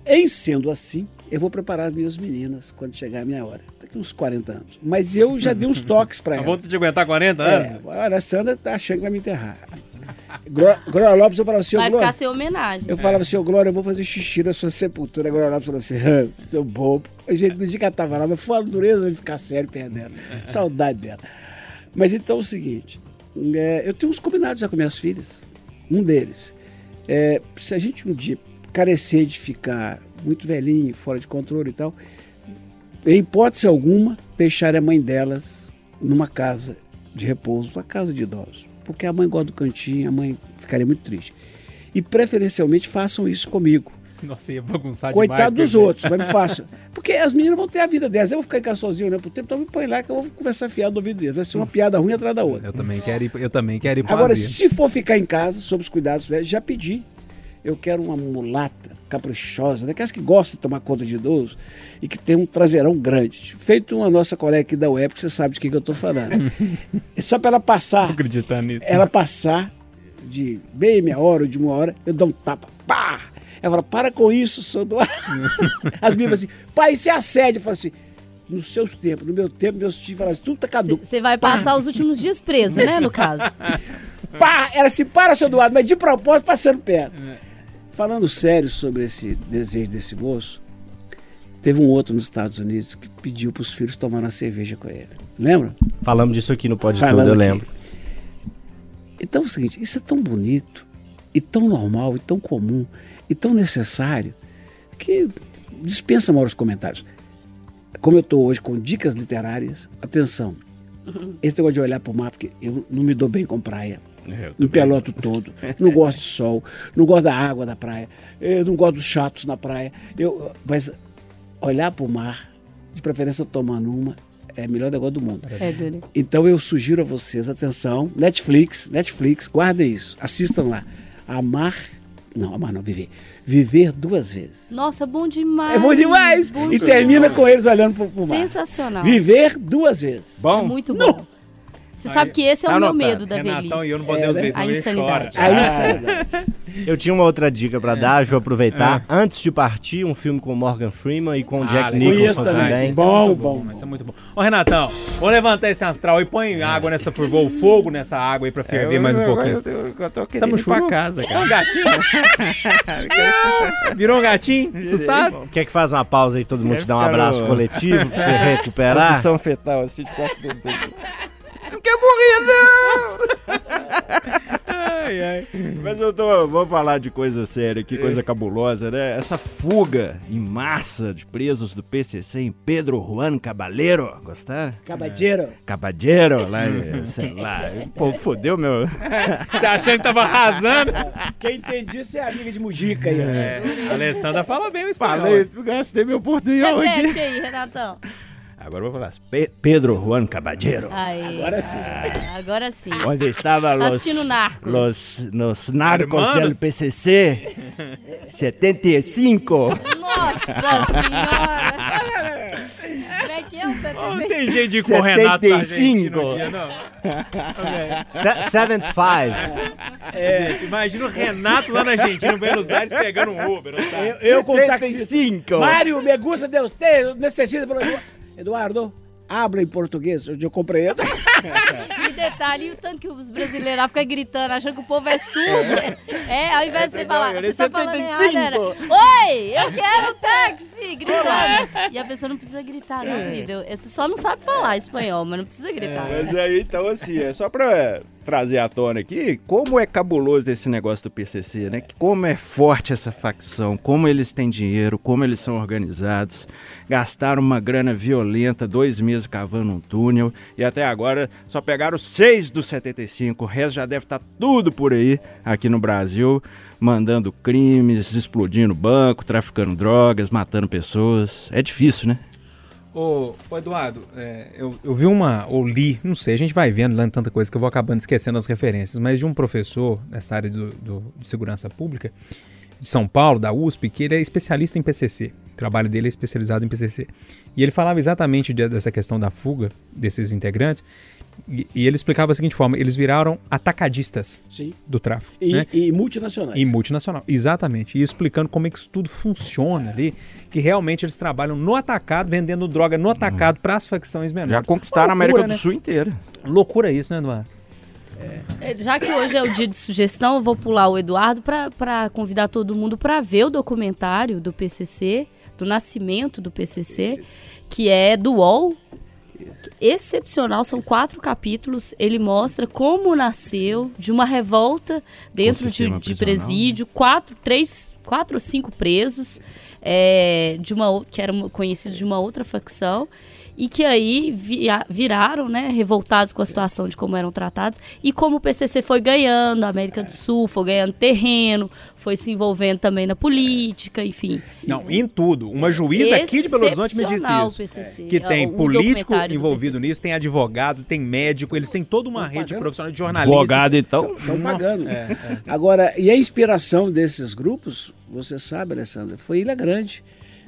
em sendo assim, eu vou preparar as minhas meninas quando chegar a minha hora. Daqui uns 40 anos. Mas eu já dei uns toques para A elas. volta de aguentar 40 anos? É, olha, a Sandra tá achando que vai me enterrar. Gló- Glória Lopes, eu falava assim, Vai Glória, ficar sem homenagem. eu falava assim, Glória, eu vou fazer xixi na sua sepultura. A Glória Lopes falou assim, "Ah, seu bobo. A gente, no dia que ela tava lá, mas foi a dureza de ficar sério perto dela. Saudade dela. Mas então é o seguinte, é, eu tenho uns combinados já com minhas filhas. Um deles, é, se a gente um dia carecer de ficar muito velhinho, fora de controle e tal, em hipótese alguma, deixar a mãe delas numa casa de repouso, uma casa de idosos. Porque a mãe gosta do cantinho, a mãe ficaria muito triste. E preferencialmente façam isso comigo. Nossa, ia bagunçar demais. Coitado dos outros, mas me façam. Porque as meninas vão ter a vida delas. Eu vou ficar em casa sozinho, né? Por tempo, então me põe lá que eu vou conversar fiado no ouvido deles. Vai ser uma piada ruim atrás da outra. Eu também quero ir, eu também quero ir pra Agora, Azia. se for ficar em casa, sob os cuidados, velhos, já pedi. Eu quero uma mulata caprichosa, daquelas que gostam de tomar conta de idoso e que tem um traseirão grande. Feito uma nossa colega aqui da UEP, que você sabe de quem que eu estou falando. Só para ela passar, acreditando nisso. ela passar de meia, meia hora ou de uma hora, eu dou um tapa. Pá! Ela fala, para com isso, sou do... As meninas assim, pai, isso é assédio. Eu falo assim, nos seus tempos, no meu tempo, meus tios falavam assim, tudo tá caduco. Você vai passar os últimos dias preso, né, no caso. Pá! Ela se para, seu Eduardo, mas de propósito passando perto. Falando sério sobre esse desejo desse moço, teve um outro nos Estados Unidos que pediu para os filhos tomar uma cerveja com ele. Lembra? Falamos disso aqui no Pode Falando Tudo, eu aqui. lembro. Então é o seguinte, isso é tão bonito, e tão normal, e tão comum, e tão necessário, que dispensa maiores comentários. Como eu estou hoje com dicas literárias, atenção, esse negócio de olhar para o mar, porque eu não me dou bem com praia. Me peloto todo, não gosto de sol, não gosto da água da praia, eu não gosto dos chatos na praia. Eu, mas olhar para o mar, de preferência tomando uma, é o melhor negócio do mundo. É, Dani. Então eu sugiro a vocês, atenção, Netflix, Netflix, guardem isso, assistam lá. Amar, não, amar não, viver. Viver duas vezes. Nossa, bom demais. É bom demais! Bom e demais. termina com eles olhando pro, pro mar. Sensacional. Viver duas vezes. É muito bom. Você sabe que esse é o meu medo da Renatão velhice. e eu não podemos É, ver A insanidade. Aí isso é verdade. Eu tinha uma outra dica pra dar, deixa eu aproveitar. Antes de partir, um filme com Morgan Freeman e com Ah, Jack. Nicholson também. também. Isso é Bom, muito bom, Isso é muito bom. Ô, Renatão, vamos levantar esse astral e põe água nessa fervor, fogo nessa água aí pra ferver mais um pouquinho. Eu, eu, eu tô querendo Tamo ir pra casa, É cara. um gatinho? Virou um gatinho? Assustado? Quer que faz uma pausa aí, todo mundo te dá um abraço coletivo pra você recuperar? Posição fetal, assim, de costas dele. Ai, ai. Mas eu tô. Vamos falar de coisa séria aqui, coisa cabulosa, né? Essa fuga em massa de presos do PCC em Pedro Juan Cabaleiro. Gostaram? Cabadeiro. Cabadeiro, lá, em- sei lá. O povo fodeu meu. Tá achando que tava arrasando? Quem entende isso é amiga de Mujica aí. ó. É, a Alessandra fala bem o espanhol. Falei, gastei meu portunhol aqui. Repete aí, Renatão. Agora eu vou falar. Pe- Pedro Juan Cabadeiro. Aí. Agora sim. Ah, Agora sim. Onde estava Tá los, assistindo Narcos. los, los narcos Hermanos. del PCC 75. Nossa, senhora! Como é que é o Não 75? tem jeito de ir com o Renato na gente 75. no dia, não. Se- 75. Gente, imagina o Renato lá na Argentina, em Buenos Aires, pegando um Uber. um táxi. Eu com o taxista. 75. Mário, me gusta de usted, necessita. Falou, Eduardo, habla em português, eu compreendo. E detalhe, e o tanto que os brasileiros ficam gritando, achando que o povo é surdo. É, ao invés de você falar, você tá é falando 75. errado, era, Oi, eu quero um táxi! Gritando. E a pessoa não precisa gritar, não, querido. Você só não sabe falar espanhol, mas não precisa gritar. Mas aí, então, assim, é só pra trazer à tona aqui como é cabuloso esse negócio do PCC, né? Como é forte essa facção, como eles têm dinheiro, como eles são organizados. Gastaram uma grana violenta, dois meses cavando um túnel e até agora só pegaram seis dos 75. O resto já deve estar tudo por aí aqui no Brasil, mandando crimes, explodindo banco, traficando drogas, matando pessoas. É difícil, né? Ô, ô, Eduardo, é, eu, eu vi uma, ou li, não sei, a gente vai vendo, lendo tanta coisa que eu vou acabando esquecendo as referências, mas de um professor nessa área do, do- de segurança pública, de São Paulo, da USP, que ele é especialista em PCC. O trabalho dele é especializado em PCC. E ele falava exatamente de- dessa questão da fuga desses integrantes, e, e ele explicava da seguinte forma: eles viraram atacadistas Sim. do tráfico. E, né? e multinacionais. E multinacional, exatamente. E explicando como é que isso tudo funciona ali, que realmente eles trabalham no atacado, vendendo droga no atacado para as facções menores. Já conquistaram a Loucura, América do né? Sul inteira. Loucura isso, né, Eduardo? É, Já que hoje é o dia de sugestão, eu vou pular o Eduardo para convidar todo mundo para ver o documentário do PCC, do nascimento do PCC, que é do UOL. Excepcional, são quatro capítulos. Ele mostra como nasceu de uma revolta dentro de, de prisional. presídio, quatro, três, quatro ou cinco presos, é, de uma, que eram conhecidos de uma outra facção e que aí via- viraram, né, revoltados com a situação de como eram tratados e como o PCC foi ganhando, a América do Sul foi ganhando terreno, foi se envolvendo também na política, enfim. Não, em tudo. Uma juíza aqui de Belo Horizonte me disse isso. PCC, Que tem político envolvido nisso, tem advogado, tem médico, eles têm toda uma rede pagando. profissional de jornalistas. Advogado, então. Estão pagando. É, Agora, e a inspiração desses grupos, você sabe, Alessandra, foi Ilha Grande.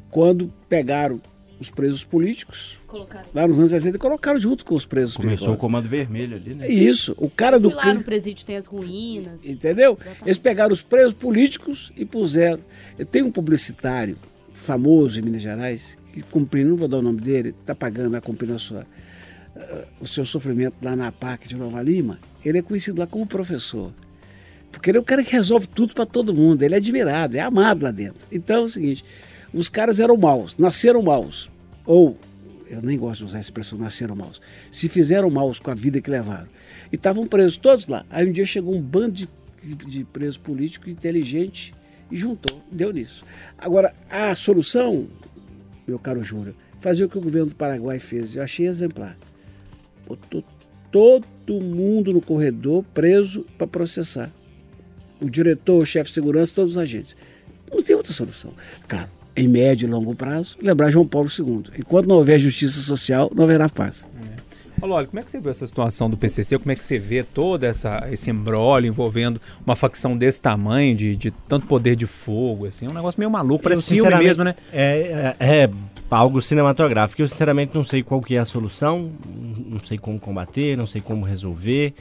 Quando pegaram os presos políticos, Colocaram. lá nos anos 60, e colocaram junto com os presos Começou o perigosos. Comando Vermelho ali, né? Isso, o cara do lá crime. no presídio tem as ruínas. Entendeu? Eles pegaram os presos políticos e puseram. Tem um publicitário famoso em Minas Gerais, que cumprindo, não vou dar o nome dele, está pagando, está cumprindo a sua, ah, o seu sofrimento lá na PAC de Nova Lima. Ele é conhecido lá como professor. Porque ele é o cara que resolve tudo para todo mundo. Ele é admirado, é amado lá dentro. Então é o seguinte: os caras eram maus, nasceram maus. Ou, eu nem gosto de usar a expressão nasceram maus. Se fizeram maus com a vida que levaram. E estavam presos todos lá. Aí um dia chegou um bando de, de presos políticos inteligente e juntou. Deu nisso. Agora, a solução, meu caro Júnior, fazer o que o governo do Paraguai fez. Eu achei exemplar. Botou todo mundo no corredor preso para processar. O diretor, o chefe de segurança, todos os agentes. Não tem outra solução. Claro, em médio e longo prazo, lembrar João Paulo II. Enquanto não houver justiça social, não haverá paz. Olha, olha, como é que você viu essa situação do PCC? Como é que você vê todo essa, esse embrólio envolvendo uma facção desse tamanho, de, de tanto poder de fogo, assim? É um negócio meio maluco, parece Eu, filme mesmo, né? É, é, é algo cinematográfico. Eu, sinceramente, não sei qual que é a solução, não sei como combater, não sei como resolver.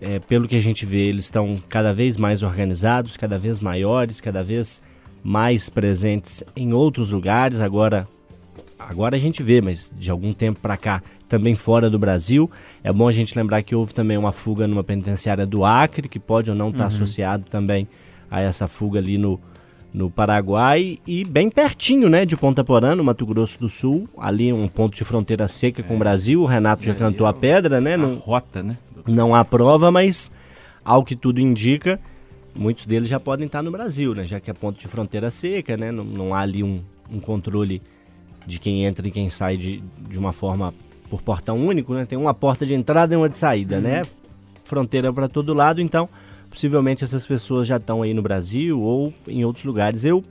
É, pelo que a gente vê, eles estão cada vez mais organizados, cada vez maiores, cada vez mais presentes em outros lugares. Agora, agora a gente vê, mas de algum tempo para cá, também fora do Brasil. É bom a gente lembrar que houve também uma fuga numa penitenciária do Acre, que pode ou não estar associado também a essa fuga ali no, no Paraguai e bem pertinho, né, de Ponta Porã, no Mato Grosso do Sul, ali um ponto de fronteira seca com o Brasil. O Renato já cantou a pedra, né? A Não, rota, né? não há prova, mas ao que tudo indica, muitos deles já podem estar no Brasil, né? Já que é ponto de fronteira seca, né? Não, não há ali um, um controle de quem entra e quem sai de, de uma forma por portão único, né? Tem uma porta de entrada e uma de saída, né? Fronteira para todo lado, então possivelmente essas pessoas já estão aí no Brasil ou em outros lugares. Eu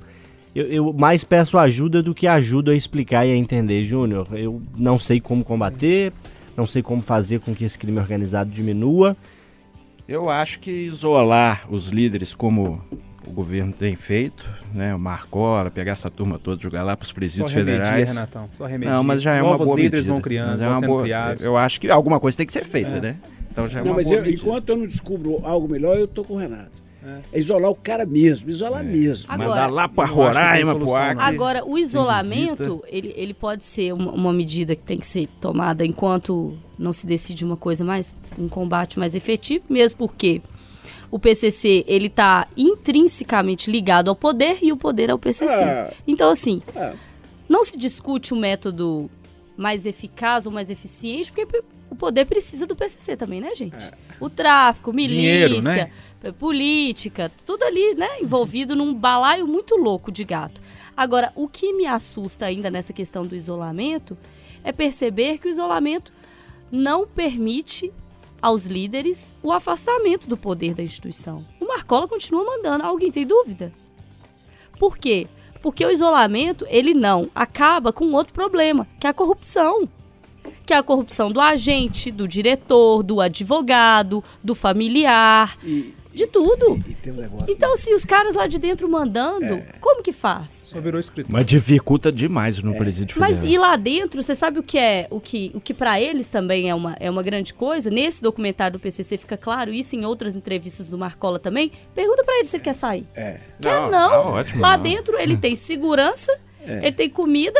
eu, eu mais peço ajuda do que ajuda a explicar e a entender, Júnior. Eu não sei como combater, não sei como fazer com que esse crime organizado diminua. Eu acho que isolar os líderes como o governo tem feito, né? O Marcola, pegar essa turma toda, jogar lá para os presídios remedia, federais. Renatão. Só remedia. Não, mas já é uma Novos boa líderes medida. vão criando, Mas é vão uma sendo boa- criados. Eu acho que alguma coisa tem que ser feita, né? Então já é Não, uma mas boa eu- enquanto eu não descubro algo melhor, eu tô com o Renato. É, isolar o cara mesmo, isolar mesmo. Agora- Mandar lá para Roraima, pro Acre. Agora, o isolamento, ele, ele pode ser uma, uma medida que tem que ser tomada enquanto não se decide uma coisa mais, um combate mais efetivo, mesmo porque o PCC, ele tá intrinsecamente ligado ao poder e o poder ao PCC. Ah. Então, assim, Ah. não se discute o método mais eficaz ou mais eficiente, porque o poder precisa do PCC também, né, gente? O tráfico, milícia, Dinheiro, né? política, tudo ali, né, envolvido num balaio muito louco de gato. Agora, o que me assusta ainda nessa questão do isolamento é perceber que o isolamento não permite aos líderes o afastamento do poder da instituição. O Marcola continua mandando. Alguém tem dúvida? Por quê? Porque o isolamento, ele não acaba com outro problema, que é a corrupção. Que é a corrupção do agente, do diretor, do advogado, do familiar, E, de tudo. e tem um negócio. Então, se os caras lá de dentro mandando, como que faz? Só virou escritor. Mas dificulta demais no presídio Mas e lá dentro, você sabe o que é, o que, o que para eles também é uma, é uma grande coisa? Nesse documentário do PCC fica claro isso, em outras entrevistas do Marcola também. Pergunta para ele se ele quer sair. É. Quer Não, não. tá ótimo, lá não. dentro ele tem segurança, ele tem comida,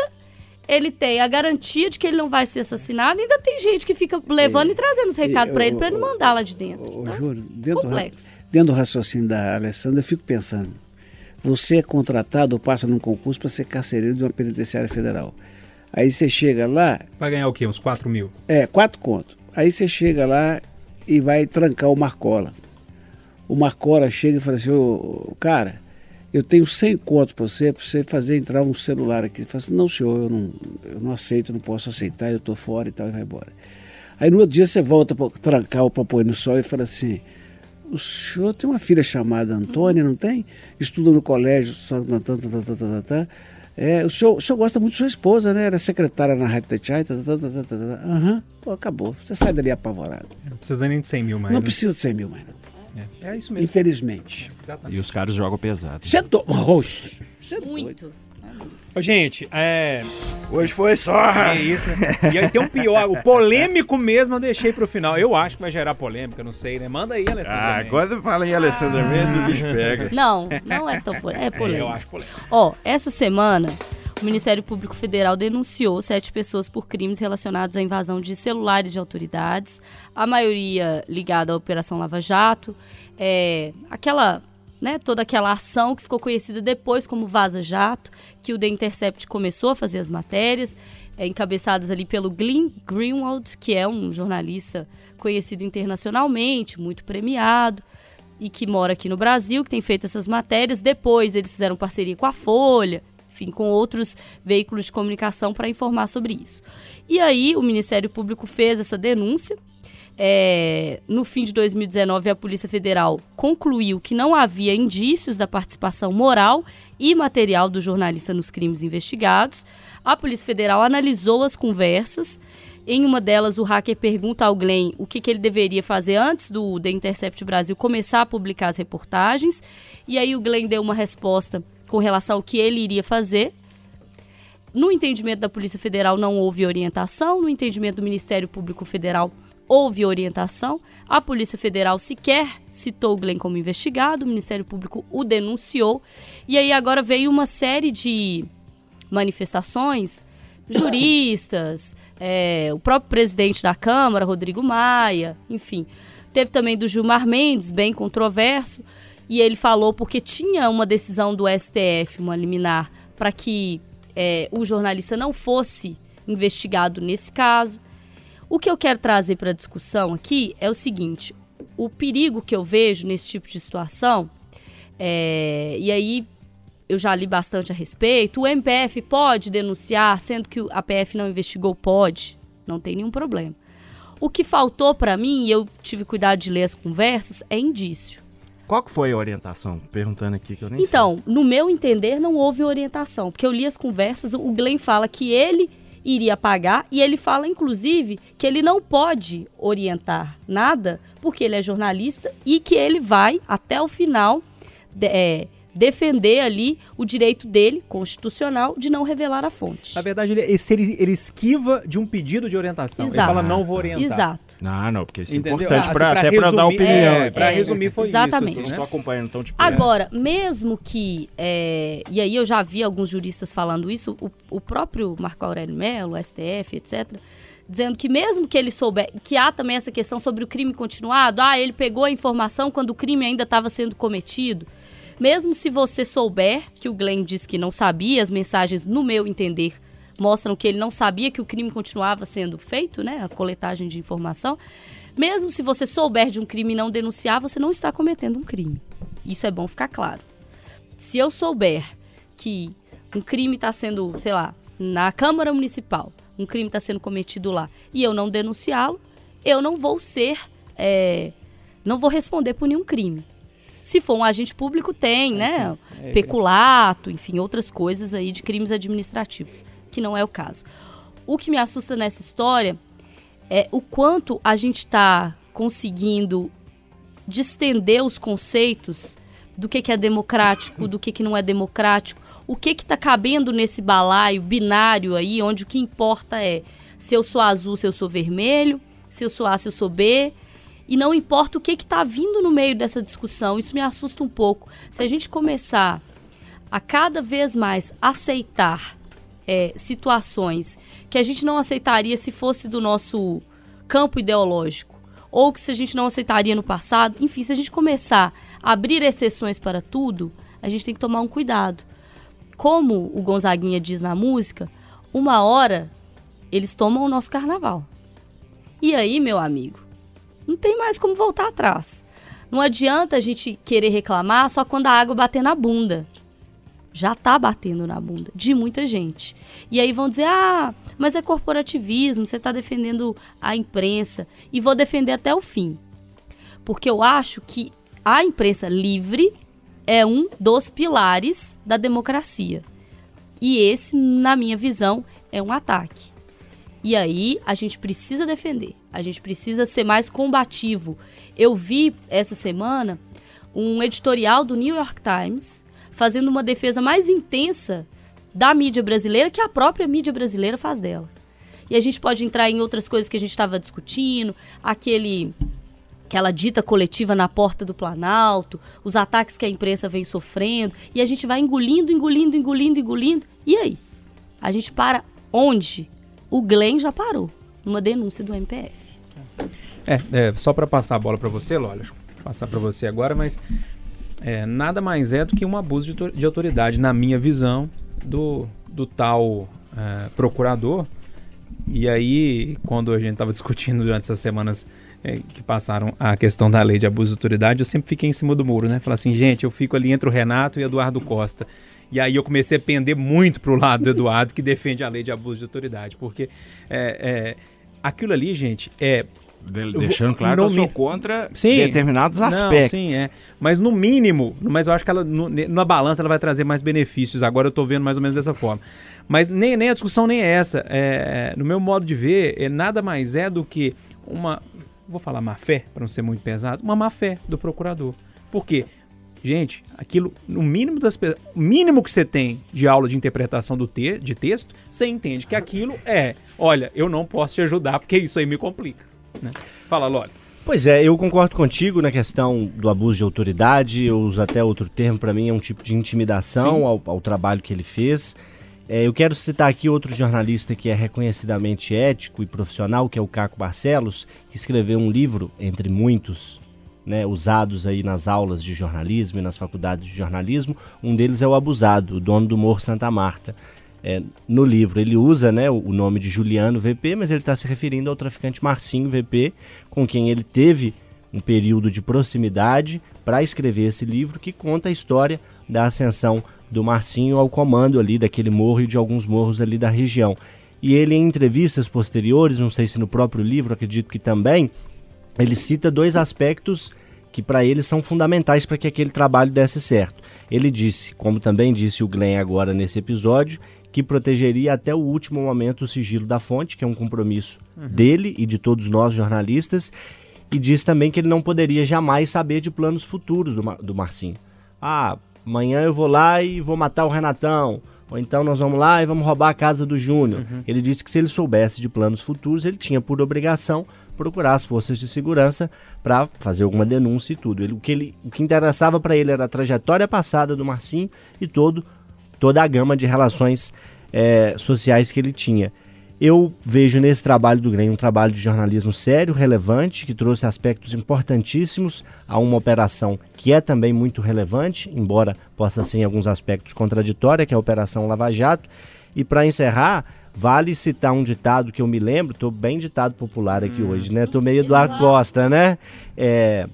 ele tem a garantia de que ele não vai ser assassinado, e ainda tem gente que fica levando e, trazendo os recados e, para ele, para ele mandar lá de dentro. Ô, Então, Júlio, dentro, do complexo. dentro do raciocínio da Alessandra, eu fico pensando: você é contratado ou passa num concurso para ser carcereiro de uma penitenciária federal. Aí você chega lá, Vai ganhar o quê? Uns 4 mil? é, quatro contos. Aí você chega lá e vai trancar o Marcola. O Marcola chega e fala assim: ô, cara, eu tenho 100 contos para você, para você fazer entrar um celular aqui. Ele fala assim: não, senhor, eu não, eu não aceito, não posso aceitar, eu tô fora e tal, e vai embora. Aí no outro dia você volta para trancar o papo no sol e fala assim: o senhor tem uma filha chamada Antônia, não tem? Estuda no colégio, tá, tá, tá, tá, tá. É, o, senhor, o senhor gosta muito de sua esposa, né? Era secretária na Rádio tá, tá, tá, tá, tá, tá. Aham, pô, acabou. Você sai dali apavorado. Não precisa nem de 100 mil mais. não né? precisa de 100 mil mais, não. É, é isso mesmo. Infelizmente. Exatamente. E os caras jogam pesado. Você é doido. Roxo. Você é doido. Muito. Ô, gente, é. Hoje foi só. É isso, né? E aí tem um pior, o polêmico mesmo eu deixei pro final. Eu acho que vai gerar polêmica, não sei, né? Manda aí, Alessandro. Ah, Mendes. quando fala em Alessandra Mendes, o bicho pega. Não, não é tão polêmico. É É, polêmico. eu acho polêmico. Ó, essa semana, o Ministério Público Federal denunciou sete pessoas por crimes relacionados à invasão de celulares de autoridades, a maioria ligada à Operação Lava Jato, é, aquela, né, toda aquela ação que ficou conhecida depois como Vaza Jato, que o The Intercept começou a fazer as matérias, é, encabeçadas ali pelo Glenn Greenwald, que é um jornalista conhecido internacionalmente, muito premiado e que mora aqui no Brasil, que tem feito essas matérias. Depois eles fizeram parceria com a Folha, enfim, com outros veículos de comunicação para informar sobre isso. E aí o Ministério Público fez essa denúncia. É, no fim de 2019, a Polícia Federal concluiu que não havia indícios da participação moral e material do jornalista nos crimes investigados. A Polícia Federal analisou as conversas. Em uma delas, o hacker pergunta ao Glenn o que, que ele deveria fazer antes do The Intercept Brasil começar a publicar as reportagens. E aí o Glenn deu uma resposta com relação ao que ele iria fazer. No entendimento da Polícia Federal não houve orientação, no entendimento do Ministério Público Federal houve orientação. A Polícia Federal sequer citou o Glenn como investigado, o Ministério Público o denunciou. E aí agora veio uma série de manifestações, juristas, é, o próprio presidente da Câmara, Rodrigo Maia, enfim. Teve também do Gilmar Mendes, bem controverso, e ele falou porque tinha uma decisão do STF, uma liminar, para que é, o jornalista não fosse investigado nesse caso. O que eu quero trazer para a discussão aqui é o seguinte: o perigo que eu vejo nesse tipo de situação, é, e aí eu já li bastante a respeito, o MPF pode denunciar, sendo que a PF não investigou, pode, não tem nenhum problema. O que faltou para mim, e eu tive cuidado de ler as conversas, é indício. Qual que foi a orientação? Perguntando aqui que eu nem Então, no meu entender, não houve orientação, porque eu li as conversas, o Glenn fala que ele iria pagar e ele fala, inclusive, que ele não pode orientar nada, porque ele é jornalista e que ele vai, até o final, de- é, defender ali o direito dele, constitucional, de não revelar a fonte. Na verdade, ele, ele, ele esquiva de um pedido de orientação. Exato. Ele fala, não vou orientar. Exato. Ah, não, porque isso é Entendeu? importante Ah, pra, assim, pra até pra dar opinião. é, É, resumir foi exatamente. isso. Não Assim, estou né? acompanhando tão de perto. Agora, mesmo que. é, e aí eu já vi alguns juristas falando isso, o, o próprio Marco Aurélio Mello, STF, etc., dizendo que mesmo que ele souber. que há também essa questão sobre o crime continuado, ah, ele pegou a informação quando o crime ainda estava sendo cometido. Mesmo se você souber que o Glenn disse que não sabia, as mensagens, no meu entender, mostram que ele não sabia que o crime continuava sendo feito, né? A coletagem de informação. Mesmo se você souber de um crime e não denunciar, você não está cometendo um crime. Isso é bom ficar claro. Se eu souber que um crime está sendo, sei lá, na Câmara Municipal, um crime está sendo cometido lá, e eu não denunciá-lo, eu não vou ser, é, não vou responder por nenhum crime. Se for um agente público, tem, né? Peculato, enfim, outras coisas aí de crimes administrativos, que não é o caso. O que me assusta nessa história é o quanto a gente está conseguindo distender os conceitos do que, que é democrático, do que, que não é democrático, o que que está cabendo nesse balaio binário aí, onde o que importa é se eu sou azul, se eu sou vermelho, se eu sou A, se eu sou B, e não importa o que está vindo no meio dessa discussão. Isso me assusta um pouco. Se a gente começar a cada vez mais aceitar é, situações que a gente não aceitaria se fosse do nosso campo ideológico, ou que se a gente não aceitaria no passado, enfim, se a gente começar a abrir exceções para tudo, a gente tem que tomar um cuidado. Como o Gonzaguinha diz na música, uma hora eles tomam o nosso carnaval. E aí, meu amigo, não tem mais como voltar atrás. Não adianta a gente querer reclamar só quando a água bater na bunda. Já tá batendo na bunda de muita gente. E aí vão dizer: "Ah, mas é corporativismo, você tá defendendo a imprensa". E vou defender até o fim. Porque eu acho que a imprensa livre é um dos pilares da democracia. E esse, na minha visão, é um ataque. E aí a gente precisa defender, a gente precisa ser mais combativo. Eu vi essa semana um editorial do New York Times fazendo uma defesa mais intensa da mídia brasileira que a própria mídia brasileira faz dela. E a gente pode entrar em outras coisas que a gente estava discutindo, aquele aquela dita coletiva na porta do Planalto, os ataques que a imprensa vem sofrendo, e a gente vai engolindo, engolindo, engolindo, engolindo. E aí? A gente para onde? O Glenn já parou, numa denúncia do MPF. É, é, só para passar a bola para você, Lola, passar para você agora, mas é, nada mais é do que um abuso de, de autoridade, na minha visão, do, do tal é, procurador. E aí, quando a gente estava discutindo durante essas semanas é, que passaram a questão da lei de abuso de autoridade, eu sempre fiquei em cima do muro, né? Falar assim, gente, eu fico ali entre o Renato e Eduardo Costa. E aí eu comecei a pender muito pro lado do Eduardo, que defende a lei de abuso de autoridade. Porque é, é, aquilo ali, gente, é De- Deixando claro que no eu sou contra Sim. determinados Não, aspectos. sim, é. Mas no mínimo, mas eu acho que ela, no- na balança ela vai trazer mais benefícios. Agora eu tô vendo mais ou menos dessa forma. Mas nem, nem a discussão nem é essa. É, no meu modo de ver, é, nada mais é do que uma. Vou falar má fé, para não ser muito pesado, uma má fé do procurador. Por quê? Gente, aquilo, no mínimo das mínimo que você tem de aula de interpretação do te, de texto, você entende que aquilo é, olha, eu não posso te ajudar porque isso aí me complica. Né? Fala, Loli. Pois é, eu concordo contigo na questão do abuso de autoridade. Eu uso até outro termo, para mim é um tipo de intimidação ao, ao trabalho que ele fez. É, eu quero citar aqui outro jornalista que é reconhecidamente ético e profissional, que é o Caco Barcelos, que escreveu um livro, entre muitos, né, usados aí nas aulas de jornalismo e nas faculdades de jornalismo. Um deles é o Abusado, o dono do Morro Santa Marta. É, no livro ele usa né, o nome de Juliano VP, mas ele está se referindo ao traficante Marcinho VP, com quem ele teve um período de proximidade para escrever esse livro que conta a história da ascensão do Marcinho ao comando ali daquele morro e de alguns morros ali da região. E ele em entrevistas posteriores, não sei se no próprio livro, acredito que também, ele cita dois aspectos que para ele são fundamentais para que aquele trabalho desse certo. Ele disse, como também disse o Glenn agora nesse episódio, que protegeria até o último momento o sigilo da fonte, que é um compromisso dele e de todos nós jornalistas, e diz também que ele não poderia jamais saber de planos futuros do, Mar- do Marcinho. Ah, amanhã eu vou lá e vou matar o Renatão. Ou então nós vamos lá e vamos roubar a casa do Júnior. Ele disse que se ele soubesse de planos futuros, ele tinha por obrigação procurar as forças de segurança para fazer alguma denúncia e tudo. Ele- o, que ele, o que interessava para ele era a trajetória passada do Marcinho e todo, toda a gama de relações eh, sociais que ele tinha. Eu vejo nesse trabalho do Grêmio um trabalho de jornalismo sério, relevante, que trouxe aspectos importantíssimos a uma operação que é também muito relevante, embora possa ser em alguns aspectos contraditória, que é a Operação Lava Jato. E para encerrar, vale citar um ditado que eu me lembro, estou bem ditado popular aqui hoje, né? Tô meio Eduardo Costa, né? É,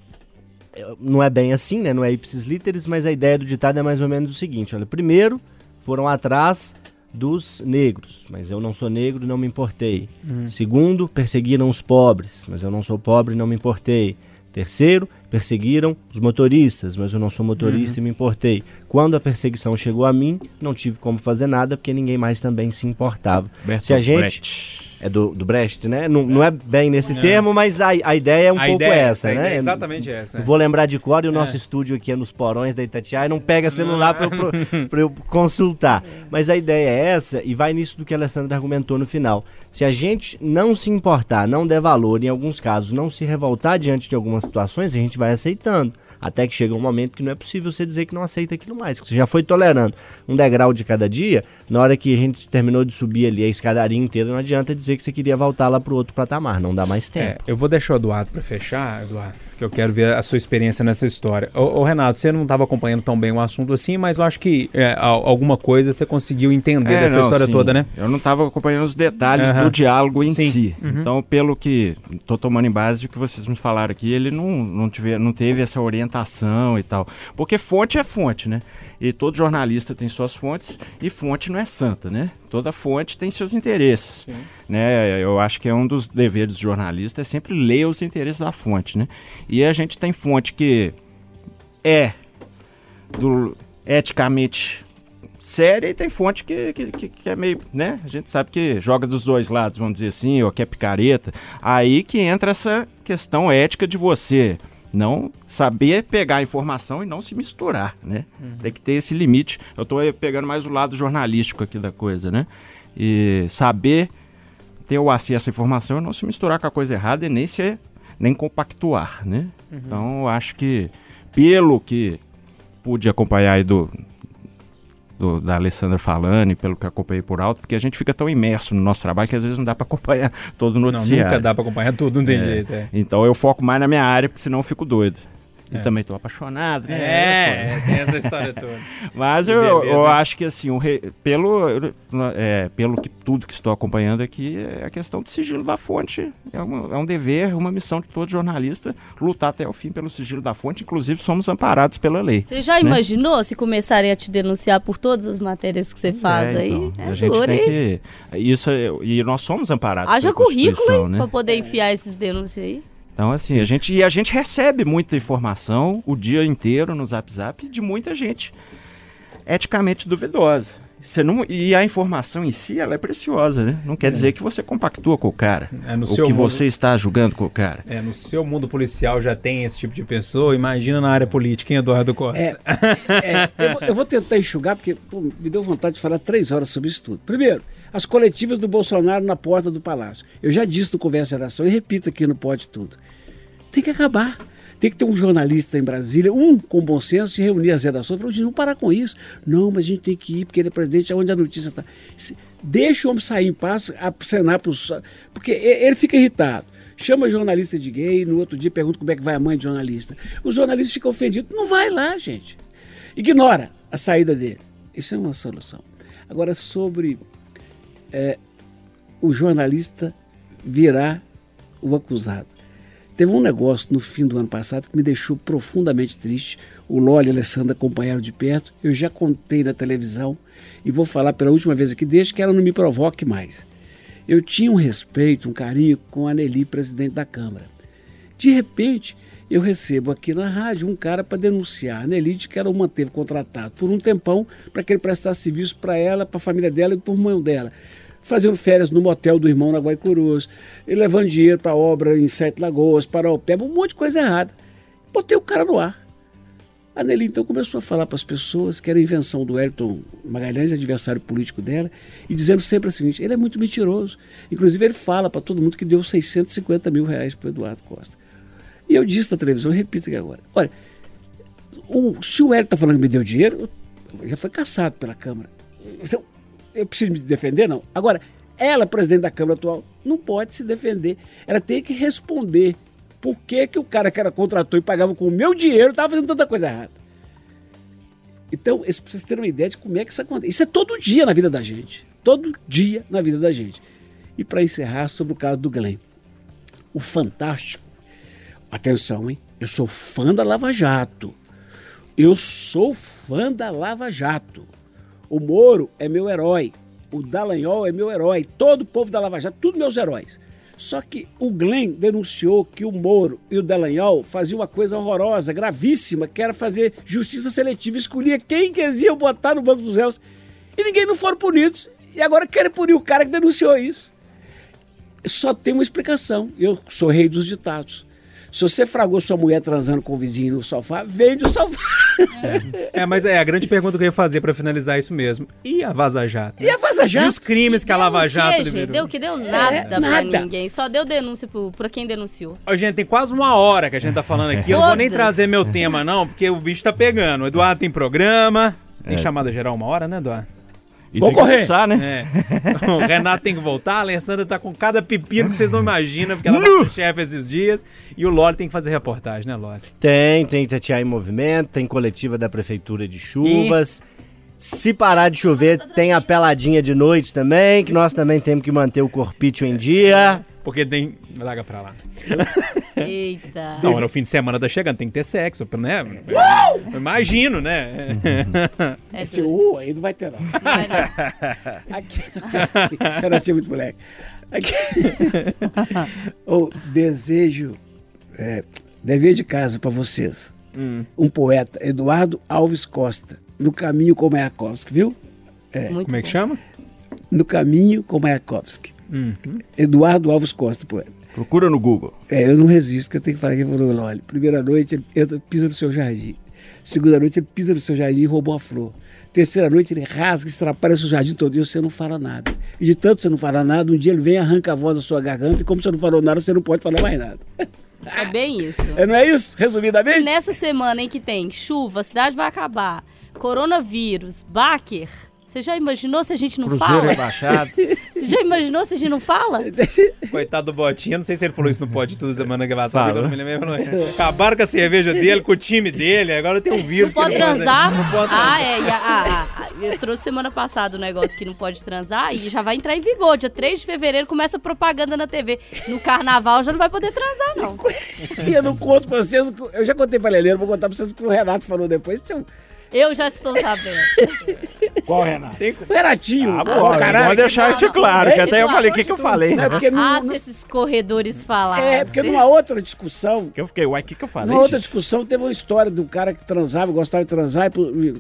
não é bem assim, né? Não é ipsis literis, mas a ideia do ditado é mais ou menos o seguinte: olha, primeiro foram atrás dos negros, mas eu não sou negro e não me importei. Segundo, perseguiram os pobres, mas eu não sou pobre e não me importei. Terceiro, perseguiram os motoristas, mas eu não sou motorista e me importei. Quando a perseguição chegou a mim, não tive como fazer nada porque ninguém mais também se importava. Se a gente Brecht. É do, do Brecht, né? Não, não é bem nesse termo, mas a, a ideia é um A pouco ideia é essa, né? é exatamente essa, é. Vou lembrar de cor e o nosso estúdio aqui é nos porões da Itatiaia não pega celular para eu, eu consultar. Mas a ideia é essa e vai nisso do que a Alessandra argumentou no final. Se a gente não se importar, não der valor, em alguns casos não se revoltar diante de algumas situações, a gente vai aceitando. Até que chega um momento que não é possível você dizer que não aceita aquilo mais. que Você já foi tolerando um degrau de cada dia, na hora que a gente terminou de subir ali a escadaria inteira, não adianta dizer que você queria voltar lá pro outro patamar. Não dá mais tempo. É, eu vou deixar o Eduardo para fechar, Eduardo, que eu quero ver a sua experiência nessa história. Ô, ô, Renato, você não estava acompanhando tão bem o assunto assim, mas eu acho que é, al- alguma coisa você conseguiu entender É, dessa não, história sim. toda, né? Eu não estava acompanhando os detalhes Aham. do diálogo em Sim. si. Uhum. Então, pelo que tô tomando em base do que vocês me falaram aqui, ele não, não, tive, não teve essa orientação e tal. Porque fonte é fonte, né? E todo jornalista tem suas fontes e fonte não é santa, né? Toda fonte tem seus interesses. Né? Eu acho que é um dos deveres do jornalista é sempre ler os interesses da fonte, né? E a gente tem fonte que é do, eticamente séria e tem fonte que, que, que- que é meio, né? A gente sabe que joga dos dois lados, vamos dizer assim, ou que é picareta. Aí que entra essa questão ética de você não saber pegar a informação e não se misturar, né? Tem que ter esse limite. Eu tô eh, pegando mais o lado jornalístico aqui da coisa, né? E saber ter o acesso à informação e não se misturar com a coisa errada e nem ser nem compactuar, né? Então, eu acho que pelo que pude acompanhar aí do, do- da Alessandra falando e pelo que acompanhei por alto, porque a gente fica tão imerso no nosso trabalho que às vezes não dá para acompanhar todo o Não, noticiário. nunca dá para acompanhar tudo, não tem É. jeito. É, Então eu foco mais na minha área, porque senão eu fico doido. E É. também tô apaixonado, né? é, tem essa história toda. Mas eu, eu acho que assim, o re- pelo, é, pelo que tudo que estou acompanhando aqui, é a questão do sigilo da fonte. É, uma- é um dever, uma missão de todo jornalista lutar até o fim pelo sigilo da fonte. Inclusive, somos amparados pela lei. Você já né? imaginou se começarem a te denunciar por todas as matérias que você faz É, aí? então, É a gente tem que. Isso, é- e nós somos amparados Haja pela currículo, né? pra poder enfiar esses denúncias aí. Então, assim, a gente, e a gente recebe muita informação o dia inteiro no Zap Zap de muita gente eticamente duvidosa. Você não, e a informação em si, ela é preciosa, né? Não quer dizer que você compactua com o cara. É, no ou seu que mundo- você está julgando com o cara. É, no seu mundo policial já tem esse tipo de pessoa, imagina na área política, hein, Eduardo Costa? É, é, eu, vou, eu vou tentar enxugar, porque pô, me deu vontade de falar três horas sobre isso tudo. Primeiro, as coletivas do Bolsonaro na porta do Palácio. Eu já disse no Conversa Redação e repito aqui no Pode Tudo. Tem que acabar. Tem que ter um jornalista em Brasília, um com bom senso, e reunir as redações e falar, gente, não parar com isso. Não, mas a gente tem que ir, porque ele é presidente, é onde a notícia está. Deixa o homem sair em paz, acenar para. Porque ele fica irritado. Chama jornalista de gay, no outro dia pergunta como é que vai a mãe de jornalista. Os jornalistas ficam ofendidos. Não vai lá, gente. Ignora a saída dele. Isso é uma solução. Agora, sobre é, o jornalista virar o acusado. Teve um negócio no fim do ano passado que me deixou profundamente triste. O Loli e a Alessandra acompanharam de perto. Eu já contei na televisão e vou falar pela última vez aqui, desde que ela não me provoque mais. Eu tinha um respeito, um carinho com a Nelly, presidente da Câmara. De repente, eu recebo aqui na rádio um cara para denunciar a Nelly de que ela o manteve contratado por um tempão para que ele prestasse serviço para ela, para a família dela e para o irmão dela. Fazendo férias no motel do irmão na Guaicurus, levando dinheiro para obra em Sete Lagoas, para o PEB, um monte de coisa errada. Botei o cara no ar. A Nelly então começou a falar para as pessoas que era invenção do Elton Magalhães, adversário político dela, e dizendo sempre o seguinte: ele é muito mentiroso. Inclusive, ele fala para todo mundo que deu 650 mil reais para Eduardo Costa. E eu disse na televisão, eu repito aqui agora: olha, o, se o Hélio está falando que me deu dinheiro, eu- já foi caçado pela Câmara. Então, eu preciso me defender? Não. Agora, ela, presidente da Câmara atual, não pode se defender. Ela tem que responder por que, que o cara que ela contratou e pagava com o meu dinheiro estava fazendo tanta coisa errada. Então, vocês terem uma ideia de como é que isso acontece. Isso é todo dia na vida da gente. Todo dia na vida da gente. E para encerrar, sobre o caso do Glenn. O Fantástico. Atenção, hein? Eu sou fã da Lava Jato. Eu sou fã da Lava Jato. O Moro é meu herói. O Dallagnol é meu herói. Todo o povo da Lava Jato, tudo meus heróis. Só que o Glenn denunciou que o Moro e o Dallagnol faziam uma coisa horrorosa, gravíssima, que era fazer justiça seletiva, escolhia quem que eles iam botar no banco dos réus. E ninguém não foram punidos. E agora querem punir o cara que denunciou isso. Só tem uma explicação. Eu sou rei dos ditados. Se você fragou sua mulher transando com o vizinho no sofá, vende o sofá. É, mas é a grande pergunta que eu ia fazer pra finalizar isso mesmo. E a Vaza Jato? E a Vaza E Jato? os crimes que a Lava Jato gente? liberou? Deu que deu nada pra nada. ninguém. Só deu denúncia pro, pra quem denunciou. Ó, gente, tem quase uma hora que a gente tá falando aqui. Eu não vou nem trazer meu tema, não, porque o bicho tá pegando. O Eduardo tem programa. Tem É. chamada geral uma hora, né, Eduardo? E Vou correr. né? É. o Renato tem que voltar, a Alessandra tá com cada pepino que vocês não imaginam, porque ela vai ser chefe esses dias. E o Loli tem que fazer reportagem, né, Loli? Tem, tem Itatiaia em movimento, tem coletiva da Prefeitura de Chuvas. Se parar de chover, tem a peladinha de noite também, que nós também temos que manter o corpício em dia. Porque tem. Larga pra lá. Eita. Não, no fim de semana tá chegando, tem que ter sexo, né? Eu imagino, né? É Esse doido. U aí não vai ter, não. Vai não. Aqui, eu nasci muito moleque. Aqui, o desejo, é, dever de casa para vocês. Um poeta, Eduardo Alves Costa, no caminho com Mayakovsky, viu? Muito Como é que bom. chama? No caminho com Mayakovsky. Eduardo Alves Costa, poeta. Procura no Google. É, eu não resisto, que eu tenho que falar que ele falou, olha, primeira noite ele entra, pisa no seu jardim. Segunda noite ele pisa no seu jardim e roubou a flor. Terceira noite ele rasga, estrapalha o seu jardim todo e você não fala nada. E de tanto você não falar nada, um dia ele vem, arranca a voz da sua garganta e como você não falou nada, você não pode falar mais nada. É bem isso. É, não é isso? E Resumidamente? nessa semana em que tem chuva, a cidade vai acabar, coronavírus, Baker, você já imaginou se a gente não Cruzeiro fala? rebaixado. Você já imaginou se a gente não fala? Coitado do Botinha, não sei se ele falou isso no Pode Tudo semana passada, Fala. agora não me lembro. Não. Acabaram com a cerveja dele, com o time dele, agora tem um vírus Não que pode transar? Não pode transar. Ah, é. e a- a- a- eu trouxe semana passada o negócio que não pode transar e já vai entrar em vigor. Dia 3 de fevereiro começa a propaganda na TV. No carnaval já não vai poder transar, não. E eu não conto pra vocês, o que- eu já contei pra Leleiro, vou contar pra vocês o que o Renato falou depois. Eu já estou sabendo. Qual, Renato? O Renatinho, Ah, bom, caralho. vamos deixar isso claro, que até eu falei, o que, que eu falei? Não, é porque, não, Ah, não- se esses corredores falassem. é porque numa outra discussão, Que eu fiquei, uai, o que, que eu falei? numa outra discussão, teve uma história do cara que transava, gostava de transar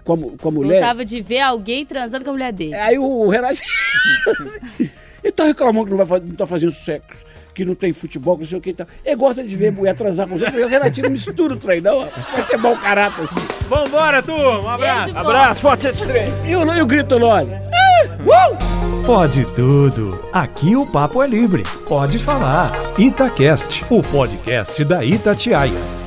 com a, mu- com a mulher. Gostava de ver alguém transando com a mulher dele. Aí o Renato. ele tá reclamando que não, vai, fa- não tá fazendo sexo, que não tem futebol, que não sei o que e tal. Ele gosta de ver mulher transar com os outros. O Renatinho mistura o trem, não. Vai ser mau caráter assim. Vambora, turma, um abraço. Beijo, Abraço, foto 73. E o, e o grito Loli? Pode tudo. Aqui o papo é livre. Pode falar. Itacast, o podcast da Itatiaia.